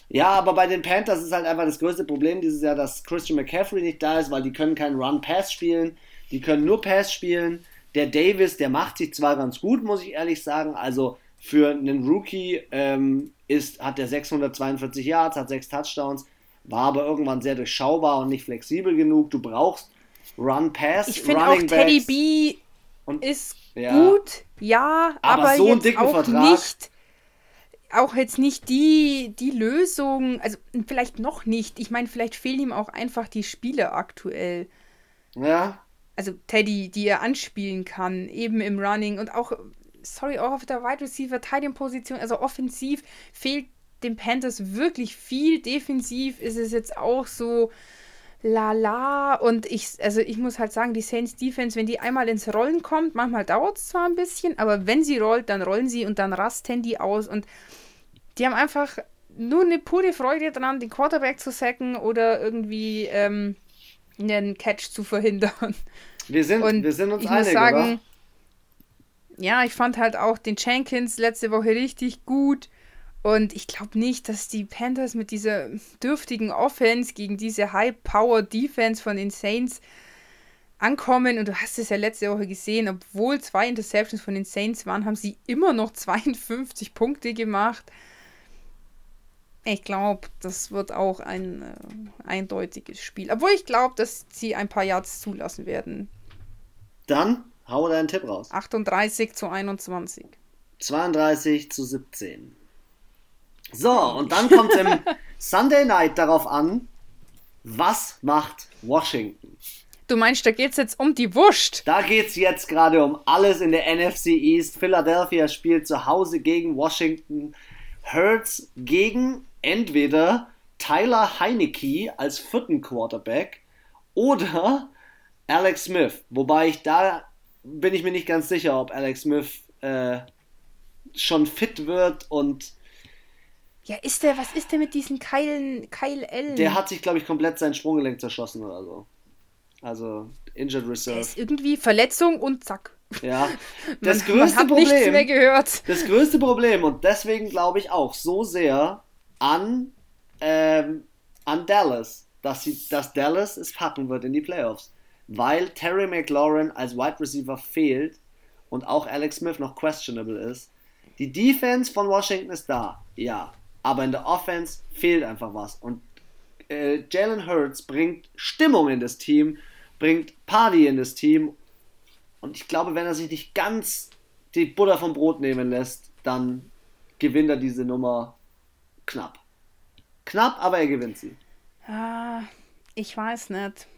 Ja, aber bei den Panthers ist halt einfach das größte Problem dieses Jahr, dass Christian McCaffrey nicht da ist, weil die können keinen Run-Pass spielen. Die können nur Pass spielen. Der Davis, der macht sich zwar ganz gut, muss ich ehrlich sagen. Also für einen Rookie ähm, ist, hat er 642 Yards, hat sechs Touchdowns, war aber irgendwann sehr durchschaubar und nicht flexibel genug. Du brauchst Run-Pass. Ich finde auch Teddy B und, ist ja. gut, ja, aber, aber so jetzt auch Vertrag. nicht auch jetzt nicht die, die Lösung, also vielleicht noch nicht. Ich meine, vielleicht fehlen ihm auch einfach die Spiele aktuell. Ja. Also Teddy, die er anspielen kann, eben im Running und auch, sorry, auch auf der Wide Receiver, Position, also offensiv fehlt den Panthers wirklich viel. Defensiv ist es jetzt auch so lala und ich, also ich muss halt sagen, die Saints Defense, wenn die einmal ins Rollen kommt, manchmal dauert es zwar ein bisschen, aber wenn sie rollt, dann rollen sie und dann rasten die aus und die haben einfach nur eine pure Freude dran, den Quarterback zu sacken oder irgendwie ähm, einen Catch zu verhindern. Wir sind, und wir sind uns ich einig, muss sagen, oder? Ja, ich fand halt auch den Jenkins letzte Woche richtig gut. Und ich glaube nicht, dass die Panthers mit dieser dürftigen Offense gegen diese High-Power-Defense von den Saints ankommen. Und du hast es ja letzte Woche gesehen, obwohl zwei Interceptions von den Saints waren, haben sie immer noch 52 Punkte gemacht. Ich glaube, das wird auch ein äh, eindeutiges Spiel. Obwohl ich glaube, dass sie ein paar Yards zulassen werden. Dann hau deinen Tipp raus. 38 zu 21. 32 zu 17. So, und dann kommt im Sunday Night darauf an, was macht Washington? Du meinst, da geht es jetzt um die Wurst? Da geht es jetzt gerade um alles in der NFC East. Philadelphia spielt zu Hause gegen Washington. Hurts gegen entweder Tyler Heinecke als vierten Quarterback oder Alex Smith. Wobei ich da bin ich mir nicht ganz sicher, ob Alex Smith äh, schon fit wird und ja, ist der, was ist der mit diesen Keilen, Keil L? Der hat sich, glaube ich, komplett sein Sprunggelenk zerschossen oder so. Also, Injured Reserve. Der ist irgendwie Verletzung und zack. Ja, das man, größte man Problem. Nichts mehr gehört. Das größte Problem und deswegen glaube ich auch so sehr an, ähm, an Dallas, dass, sie, dass Dallas es packen wird in die Playoffs. Weil Terry McLaurin als Wide Receiver fehlt und auch Alex Smith noch questionable ist. Die Defense von Washington ist da, ja. Aber in der Offense fehlt einfach was. Und äh, Jalen Hurts bringt Stimmung in das Team, bringt Party in das Team. Und ich glaube, wenn er sich nicht ganz die Butter vom Brot nehmen lässt, dann gewinnt er diese Nummer knapp. Knapp, aber er gewinnt sie. Ah, ich weiß nicht.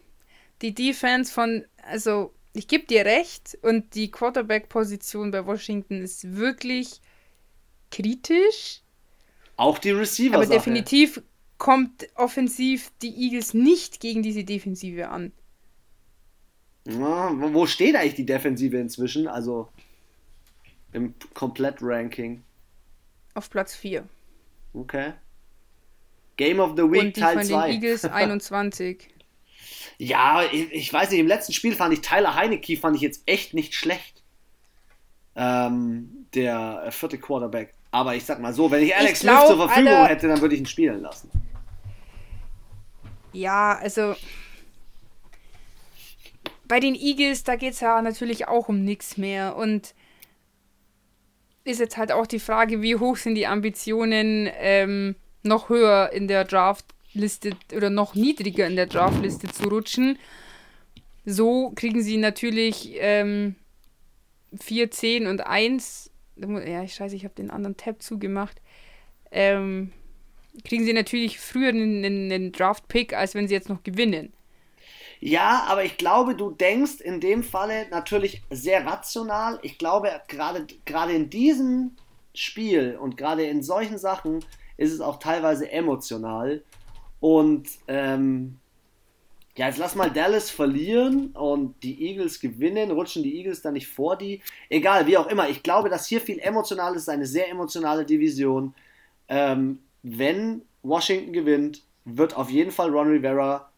Die Defense von, also ich gebe dir recht und die Quarterback-Position bei Washington ist wirklich kritisch. Auch die Receiver. Aber definitiv kommt offensiv die Eagles nicht gegen diese Defensive an. Ja, wo steht eigentlich die Defensive inzwischen? Also im Komplett-Ranking. Auf Platz 4. Okay. Game of the Week Und die Teil von 2. den Eagles 21. ja, ich, ich, weiß nicht, im letzten Spiel fand ich Tyler Heinecke fand ich jetzt echt nicht schlecht. Ähm, der vierte Quarterback. Aber ich sag mal so, wenn ich Alex ich glaub, Smith zur Verfügung Alter, hätte, dann würde ich ihn spielen lassen. Ja, also bei den Eagles, da geht es ja natürlich auch um nichts mehr. Und ist jetzt halt auch die Frage, wie hoch sind die Ambitionen, ähm, noch höher in der Draftliste oder noch niedriger in der Draftliste zu rutschen. So kriegen sie natürlich ähm, 4, 10 und 1. Ja, ich scheiße, ich habe den anderen Tab zugemacht. Ähm, kriegen sie natürlich früher einen, einen Draft-Pick, als wenn sie jetzt noch gewinnen. Ja, aber ich glaube, du denkst in dem Falle natürlich sehr rational. Ich glaube, gerade, gerade in diesem Spiel und gerade in solchen Sachen ist es auch teilweise emotional. Und ähm, ja, jetzt lass mal Dallas verlieren und die Eagles gewinnen. Rutschen die Eagles dann nicht vor die? Egal, wie auch immer. Ich glaube, dass hier viel emotional ist, eine sehr emotionale Division. Ähm, wenn Washington gewinnt, wird auf jeden Fall Ron Rivera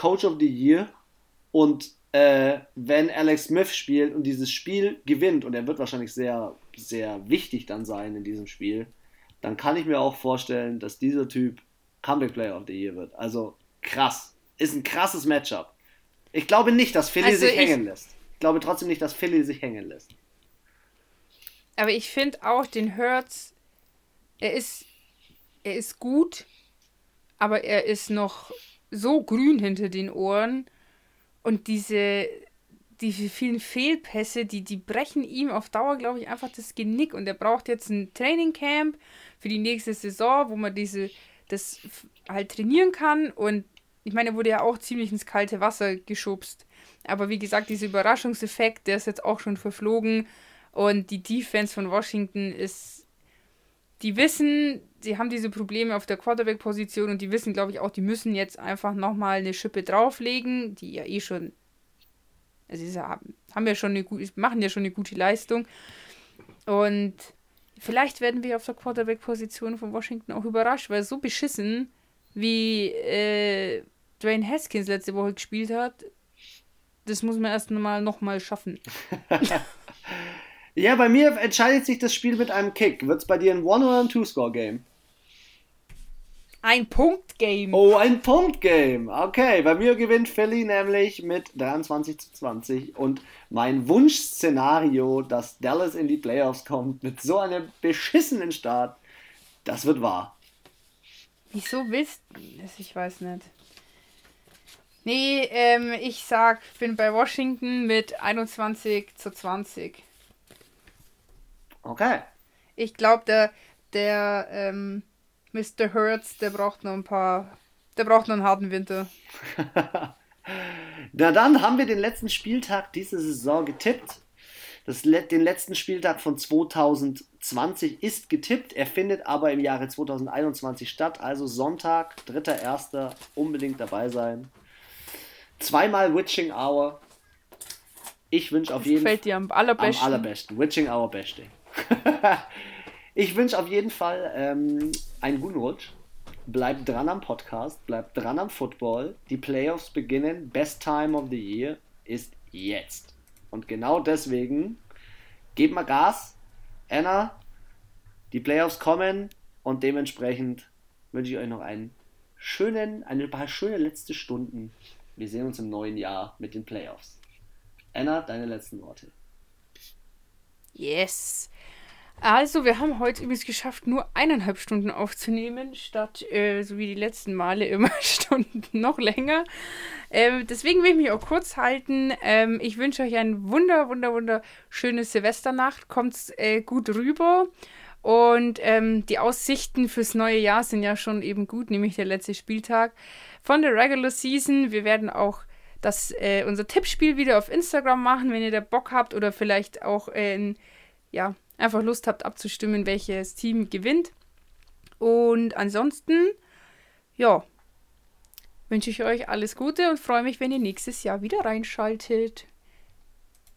Coach of the Year und äh, wenn Alex Smith spielt und dieses Spiel gewinnt, und er wird wahrscheinlich sehr sehr wichtig dann sein in diesem Spiel, dann kann ich mir auch vorstellen, dass dieser Typ Comeback Player of the Year wird. Also krass. Ist ein krasses Matchup. Ich glaube nicht, dass Philly also sich hängen lässt. Ich glaube trotzdem nicht, dass Philly sich hängen lässt. Aber ich finde auch den Hurts, er ist, er ist gut, aber er ist noch so grün hinter den Ohren und diese, diese vielen Fehlpässe, die, die brechen ihm auf Dauer, glaube ich, einfach das Genick und er braucht jetzt ein Trainingcamp für die nächste Saison, wo man diese, das halt trainieren kann und ich meine, er wurde ja auch ziemlich ins kalte Wasser geschubst. Aber wie gesagt, dieser Überraschungseffekt, der ist jetzt auch schon verflogen. Und die Defense von Washington ist. Die wissen, sie haben diese Probleme auf der Quarterback-Position und die wissen, glaube ich, auch, die müssen jetzt einfach nochmal eine Schippe drauflegen, die ja eh schon. Also sie haben, ja schon eine gute, machen ja schon eine gute Leistung. Und vielleicht werden wir auf der Quarterback-Position von Washington auch überrascht, weil so beschissen wie äh, Dwayne Haskins letzte Woche gespielt hat, das muss man erst mal nochmal schaffen. ja, bei mir entscheidet sich das Spiel mit einem Kick. Wird es bei dir ein One- oder ein Two-Score-Game? Ein Punkt-Game. Oh, ein Punkt-Game. Okay, bei mir gewinnt Philly nämlich mit 23 zu 20. Und mein Wunschszenario, dass Dallas in die Playoffs kommt mit so einem beschissenen Start, das wird wahr. Wieso willst du das? Ich weiß nicht. Nee, ähm, ich sag, bin bei Washington mit 21 zu 20. Okay. Ich glaube, der, der ähm, Mr. Hertz, der braucht noch ein paar. Der braucht noch einen harten Winter. Na dann haben wir den letzten Spieltag dieser Saison getippt. Das, den letzten Spieltag von 2020 ist getippt. Er findet aber im Jahre 2021 statt. Also Sonntag, 3.1. unbedingt dabei sein. Zweimal Witching Hour. Ich wünsche auf jeden Fall. Gefällt dir am allerbesten? Am allerbesten. Witching Hour Beste. ich wünsche auf jeden Fall ähm, einen guten Rutsch. Bleibt dran am Podcast, bleibt dran am Football. Die Playoffs beginnen. Best time of the year ist jetzt. Und genau deswegen gebt mal Gas. Anna, die Playoffs kommen und dementsprechend wünsche ich euch noch einen schönen, ein paar schöne letzte Stunden. Wir sehen uns im neuen Jahr mit den Playoffs. Anna, deine letzten Worte. Yes. Also, wir haben heute übrigens geschafft, nur eineinhalb Stunden aufzunehmen, statt äh, so wie die letzten Male immer Stunden noch länger. Ähm, deswegen will ich mich auch kurz halten. Ähm, ich wünsche euch ein wunder, wunder, wunderschöne Silvesternacht. Kommt äh, gut rüber. Und ähm, die Aussichten fürs neue Jahr sind ja schon eben gut, nämlich der letzte Spieltag von der Regular Season. Wir werden auch das, äh, unser Tippspiel wieder auf Instagram machen, wenn ihr da Bock habt oder vielleicht auch äh, ja, einfach Lust habt abzustimmen, welches Team gewinnt. Und ansonsten, ja, wünsche ich euch alles Gute und freue mich, wenn ihr nächstes Jahr wieder reinschaltet.